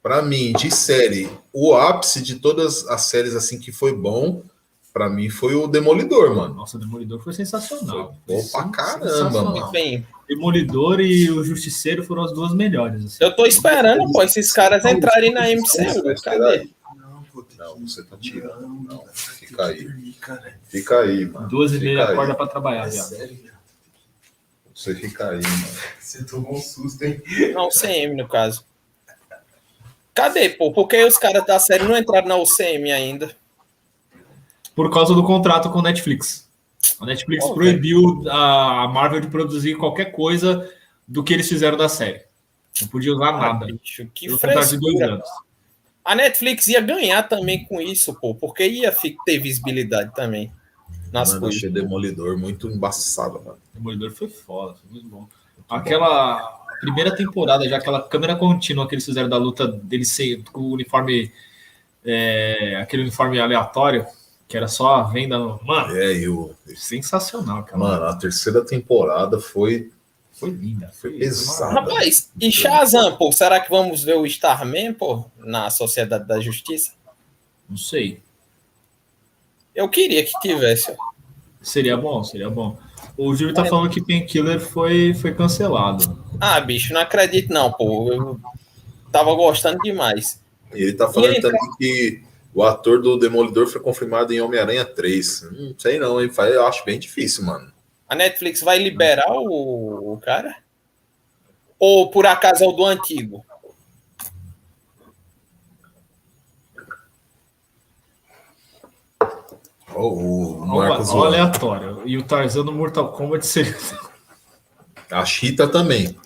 Pra mim, de série, o ápice de todas as séries assim que foi bom, pra mim foi o Demolidor, mano. Nossa, o Demolidor foi sensacional. Foi bom pra caramba, mano. Bem, Demolidor e o Justiceiro foram as duas melhores. assim. eu tô esperando, pô, esses caras entrarem na MCU. Cadê? Não, Não, você tá tirando. Não, Não, fica aí. cara. Fica aí, mano. Duas e meia acorda pra trabalhar, É viado. Você fica aí, mano. Você tomou um susto, hein? Na UCM, no caso. Cadê, pô? Por que os caras da série não entraram na UCM ainda? Por causa do contrato com Netflix. A Netflix Pô, proibiu a Marvel de produzir qualquer coisa do que eles fizeram da série. Não podia usar nada. Bicho, que frescura. A Netflix ia ganhar também com isso, pô, porque ia ter visibilidade também nas Mano, coisas. achei Demolidor muito embaçado, mano. Demolidor foi foda, foi muito bom. Aquela primeira temporada, já aquela câmera contínua que eles fizeram da luta dele ser com o uniforme, é, aquele uniforme aleatório, que era só a venda. no- Mano, É, e o. sensacional, cara. Mano, a terceira temporada foi. Foi linda. Foi, pesado. Rapaz, e Shazam, pô, será que vamos ver o Starman, pô, na Sociedade da Justiça? Não sei. Eu queria que tivesse. Seria bom, seria bom. O Júlio tá falando que Painkiller foi, foi cancelado. Ah, bicho, não acredito não, pô. Eu tava gostando demais. E ele tá falando E aí, também que o ator do Demolidor foi confirmado em Homem-Aranha 3. Não sei não, hein? Eu acho bem difícil, mano. A Netflix vai liberar o, o cara? Ou por acaso é o do antigo? Ó, o Marcos o aleatório. E o Tarzan no Mortal Kombat seria. A Chita também.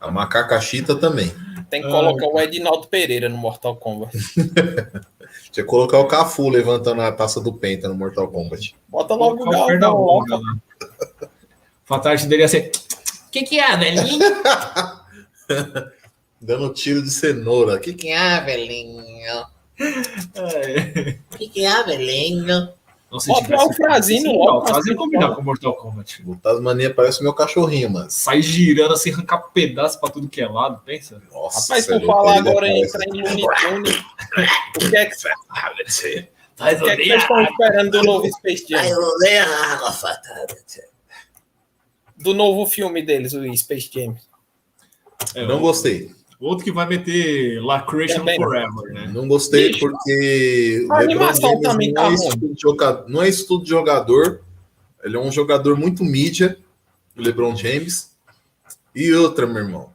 A macaca Chita também. Tem que Ah, colocar o Edinaldo Pereira no Mortal Kombat. [LAUGHS] Tinha que colocar o Cafu levantando a taça do Penta no Mortal Kombat. Bota logo o né? Fatality dele ia ser. Que que é, velhinho? [LAUGHS] Dando tiro de cenoura. Que que que é, velhinho? [LAUGHS] É. Que que é, velhinho? Bota tivesse- o Frazinho Sim, logo, ó, O Frazinho assim, combinar com Mortal Kombat. o Tasmania parece meu cachorrinho, mano. Sai girando assim, arrancar pedaço pra tudo que é lado, pensa? Nossa, Rapaz, é por falar agora em entrar em Tunes, o que é que, Faz o que, é que vocês estão esperando do novo Space Jam? eu odeio a água fatada. Do novo filme deles, o Space Jam. É, Não gostei. Outro que vai meter Lacration não. Forever, né? Não gostei Bicho, porque o a LeBron animação James também não, tá é ruim. estudo de joga- não é estudo de jogador. Ele é um jogador muito mídia, o LeBron James. E outra, meu irmão.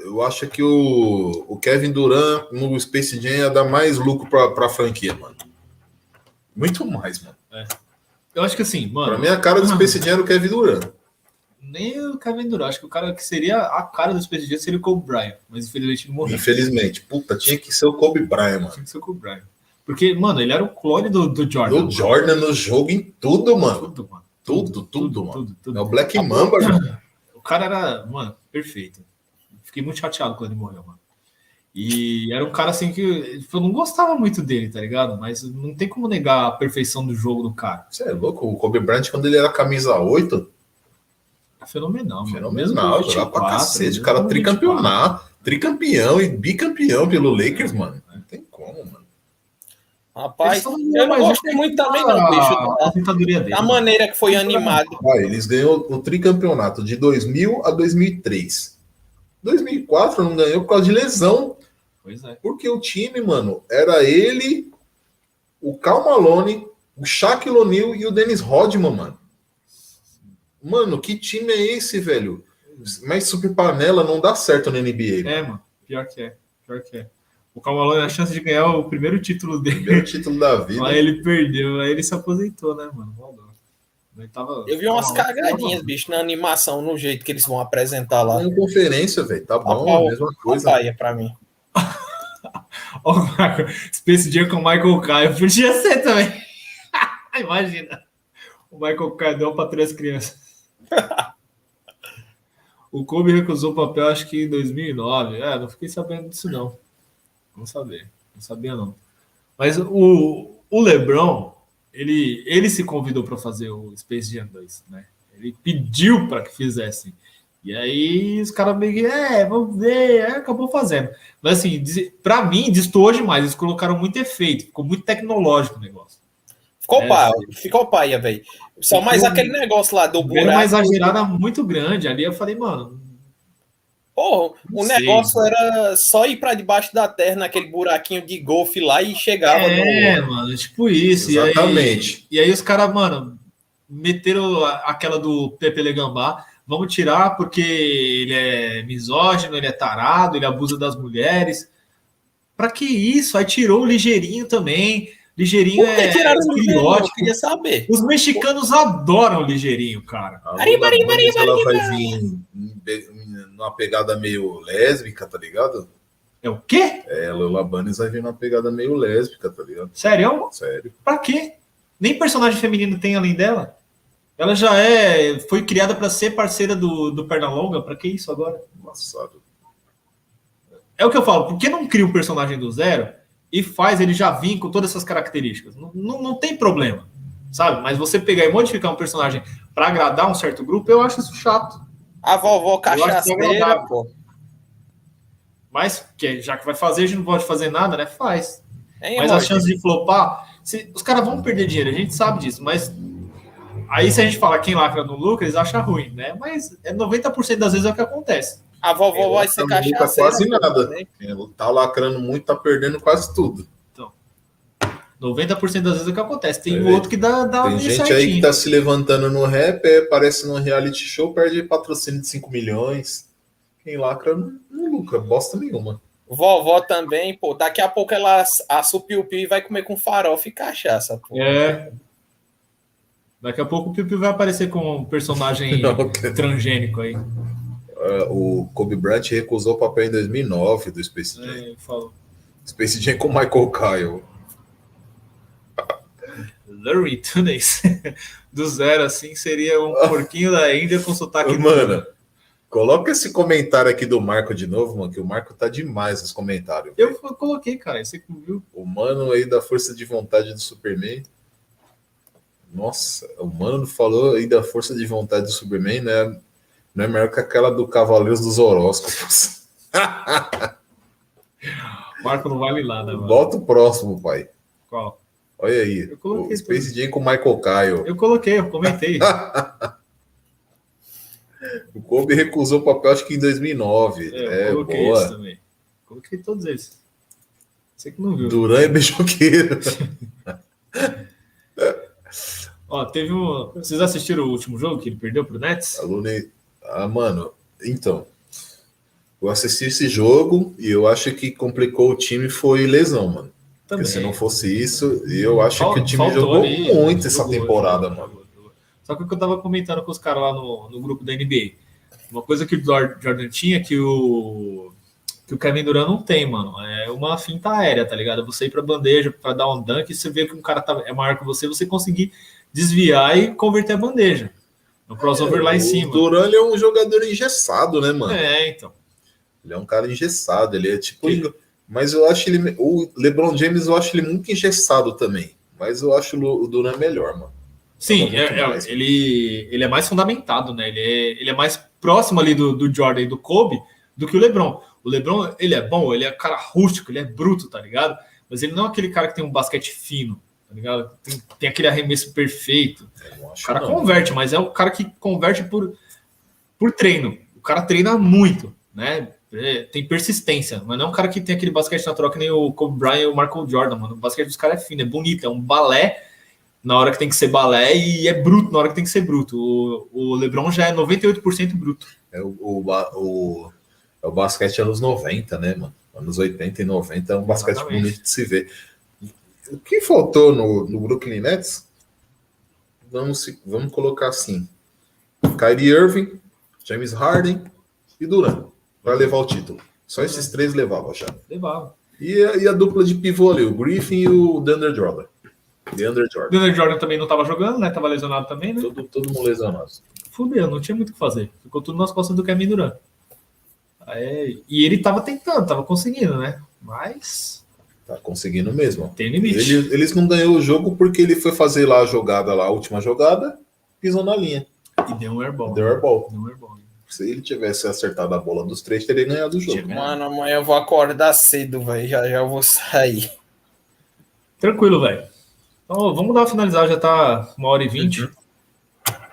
Eu acho que o, o Kevin Durant no Space Jam ia dar mais lucro pra, pra franquia, mano. Muito mais, mano. Eu acho que assim, Pra mano, mim, a cara do Space Jam era o Kevin Durant. Nem o Kevin Durant. Acho que o cara que seria a cara do Space Jam seria o Kobe Bryant. Mas infelizmente não morreu. Infelizmente. Puta, tinha que ser o Kobe Bryant, mano. Tinha que ser o Kobe Bryant. Porque, mano, ele era o clone do, do Jordan. O Jordan no jogo em tudo, mano. Tudo, mano. Tudo, tudo, mano. tudo, tudo. É o Black Mamba, mano. O cara era, mano, perfeito. Fiquei muito chateado quando ele morreu, mano. E era um cara assim que tipo, eu não gostava muito dele, tá ligado? Mas não tem como negar a perfeição do jogo do cara. Você é louco? O Kobe Bryant, quando ele era camisa 8, É fenomenal, mano. fenomenal, Mesmo jogava pra 24, cacete. O cara tricampeonato, tricampeão e bicampeão pelo Lakers, mano. Não tem como, mano. Rapaz, eu não gostei muito também, a- não, A bicho. aposentadoria dele. A maneira que foi animado. Ah, eles ganhou o tricampeonato de 2000 a 2003. 2004 não ganhou por causa de lesão, Pois é. porque o time, mano, era ele, o Cal Malone, o Shaquille O'Neal e o Dennis Rodman, mano. Mano, que time é esse, velho? Mas super panela não dá certo na NBA. É, mano. Pior que é. Pior que é. O Camalone, a chance de ganhar o primeiro título dele. Primeiro título da vida. Aí ele perdeu, aí ele se aposentou, né, mano? Maldão. Tava- Eu vi umas tava- cagadinhas, bicho, na animação, no jeito que eles vão apresentar lá. Em conferência, velho. Tá bom, Rapaz, mesma coisa. Papaia pra mim. [LAUGHS] Ó, o Marco, Space Jam com o Michael Caio. Podia ser também. [LAUGHS] Imagina. O Michael Caio deu para três crianças. O Kobe recusou o papel, acho que em 2009. É, não fiquei sabendo disso, não. Não sabia. Não sabia, não. Mas o, o LeBron, ele, ele se convidou para fazer o Space Jam 2, né? Ele pediu para que fizessem. E aí os caras meio que, é, vamos ver, acabou fazendo. Mas assim, pra mim, destoou demais. Eles colocaram muito efeito, ficou muito tecnológico o negócio. Ficou É, ficou paia, velho. Só mais aquele negócio lá do Era uma buraco. exagerada muito grande. Ali eu falei, mano, Porra, o sei. negócio era só ir pra debaixo da terra, naquele buraquinho de golfe lá e chegava é, no. mano, tipo isso. E aí- Exatamente. E aí, os caras, mano, meteram a- aquela do Pepe Legambá. Vamos tirar porque ele é misógino, ele é tarado, ele abusa das mulheres. Pra que isso? Aí tirou o ligeirinho também. Ligeirinho Por que é tiraram o vídeo? Eu queria saber. Os mexicanos adoram o ligeirinho, cara. A Ari, Lola Mari, Bunny, Mari, ela vir em- em- numa pegada meio lésbica, tá ligado? É o quê? É, a Lola Bunny vai vir numa pegada meio lésbica, tá ligado? Sério? Sério. Pra quê? Nem personagem feminino tem além dela. Ela já é. Foi criada pra ser parceira do, do Pernalonga. Pra que isso agora? Embaçado. É o que eu falo. Por que não cria um personagem do zero e faz ele já vir com todas essas características? Não, não, não tem problema, sabe? Mas você pegar e modificar um personagem pra agradar um certo grupo, eu acho isso chato. A vovó cachaceira, pô. Mas que, já que vai fazer, a gente não pode fazer nada, né? Faz. Hein, Mas a chance de flopar, se- os caras vão perder dinheiro, a gente sabe disso, mas aí se a gente falar quem lacra no lucro, eles acham ruim, né? Mas é 90% das vezes é o que acontece. A vovó vai ser Ela não luta cachaceira. quase pô, nada. né? Ela tá lacrando muito, tá perdendo quase tudo. 90% das vezes é o que acontece. Tem É, um outro que dá, dá Tem gente aí certinho. que tá se levantando no rap, é, aparece num reality show, perde patrocínio de 5 milhões. Quem lacra não, não lucra, bosta nenhuma. Vovó também, pô. Daqui a pouco ela assa o piu-piu e vai comer com farofa e cachaça, pô. É. Daqui a pouco o Piu Piu vai aparecer com um personagem [LAUGHS] transgênico aí. É, o Kobe Bryant recusou o papel em 2009 do Space Jam. É. Space Jam com Michael Kyle. Larry Tunis. [LAUGHS] Do zero, assim, seria um [LAUGHS] porquinho da Índia com sotaque. Mano, coloca esse comentário aqui do Marco de novo, mano, que o Marco tá demais nos comentários. Eu coloquei, cara. Você viu? O mano aí da força de vontade do Superman. Nossa, o mano falou aí da força de vontade do Superman, né? Não é melhor que aquela do Cavaleiros dos Horóscopos. [LAUGHS] Marco não vale nada, mano. Bota o próximo, pai. Qual? Olha aí. Eu coloquei O Space Jam com Michael Kyle. Eu coloquei, eu comentei. [LAUGHS] O Kobe recusou o papel, acho que em 2009. É, eu É, coloquei isso boa. também. Coloquei todos esses. Você que não viu. Duran é beijoqueiro. [LAUGHS] Ó, teve um. Vocês assistiram o último jogo que ele perdeu pro Nets? Aluno... Ah, mano, então. Eu assisti esse jogo e eu acho que complicou o time foi lesão, mano. Também. Porque se não fosse isso, eu acho Fal- que o time jogou ali, muito essa jogou, temporada, jogou, mano. jogou. Só que o que eu tava comentando com os caras lá no, no grupo da NBA. Uma coisa que o Jor- Jordan tinha que o que o Kevin Durant não tem, mano. É uma finta aérea, tá ligado? Você ir pra bandeja pra dar um dunk e você vê que um cara tá, é maior que você, você conseguir desviar e converter a bandeja. No crossover lá em O cima. Duran ele é um jogador engessado, né, mano? É, então. Ele é um cara engessado, ele é tipo. Mas eu acho ele. O LeBron James eu acho ele muito engessado também. Mas eu acho o Duran melhor, mano. Sim, é- é- ele, ele é mais fundamentado, né? Ele é, ele é mais próximo ali do, do Jordan e do Kobe do que o LeBron. O LeBron, ele é bom, ele é cara rústico, ele é bruto, tá ligado? Mas ele não é aquele cara que tem um basquete fino, tá ligado? Tem, tem aquele arremesso perfeito. O cara não. converte, mas é o cara que converte por, por treino. O cara treina muito, né? É, tem persistência, mas não é um cara que tem aquele basquete natural que nem o Kobe Bryant e o Michael Jordan, mano. O basquete dos caras é fino, é bonito, é um balé na hora que tem que ser balé e é bruto na hora que tem que ser bruto. O, o LeBron já é 98% bruto. É o, o, o, é o basquete anos 90, né, mano? Anos 80 e 90 é um basquete Exatamente. bonito de se ver. O que faltou no, no Brooklyn Nets? Vamos, vamos colocar assim: Kyrie Irving, James Harden e Durant para levar o título. Só esses três levavam já. Levava. E a, e a dupla de pivô ali, o Griffin e o Deandre Jordan. Deandre Jordan. Deandre Jordan também não tava jogando, né? Tava lesionado também, né? Todo, todo mundo lesionado. Fudeu, não tinha muito o que fazer. Ficou tudo nas costas do Kevin Durant. E ele tava tentando, tava conseguindo, né? Mas Tá conseguindo mesmo. tem limite. Ele- eles não ganhou o jogo porque ele foi fazer lá a jogada, lá, a última jogada, pisou na linha. E deu um airball. Deu airball. Deu um airball. Se ele tivesse acertado a bola dos três, teria ganhado o jogo. Mano, amanhã eu vou acordar cedo, velho. Já já eu vou sair. Tranquilo, velho. Então, vamos dar uma finalizar, já tá uma hora e vinte.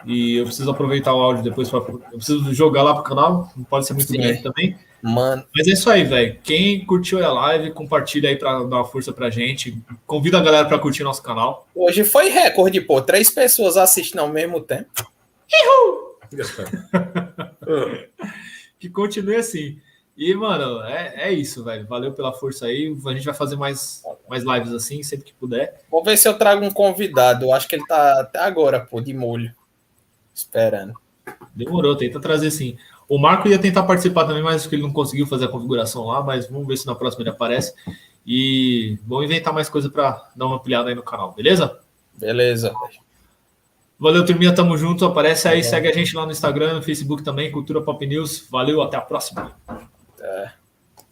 E eu preciso aproveitar o áudio depois para Eu preciso jogar lá pro canal, não pode ser muito Sim. grande também. Mano, Mas é isso aí, velho. Quem curtiu a live, compartilha aí para dar uma força pra gente. Convida a galera para curtir nosso canal. hoje foi recorde, pô. Três pessoas assistindo ao mesmo tempo. [LAUGHS] Que continue assim. E, mano, é, é isso, velho. Valeu pela força aí. A gente vai fazer mais, mais lives assim, sempre que puder. Vou ver se eu trago um convidado. Acho que ele tá até agora, pô, de molho. Esperando. Demorou, tenta trazer sim. O Marco ia tentar participar também, mas que ele não conseguiu fazer a configuração lá, mas vamos ver se na próxima ele aparece. E vamos inventar mais coisa para dar uma pilhada aí no canal, beleza? Beleza. Valeu, turminha, tamo junto. Aparece aí, segue a gente lá no Instagram, no Facebook também, Cultura Pop News. Valeu, até a próxima. É.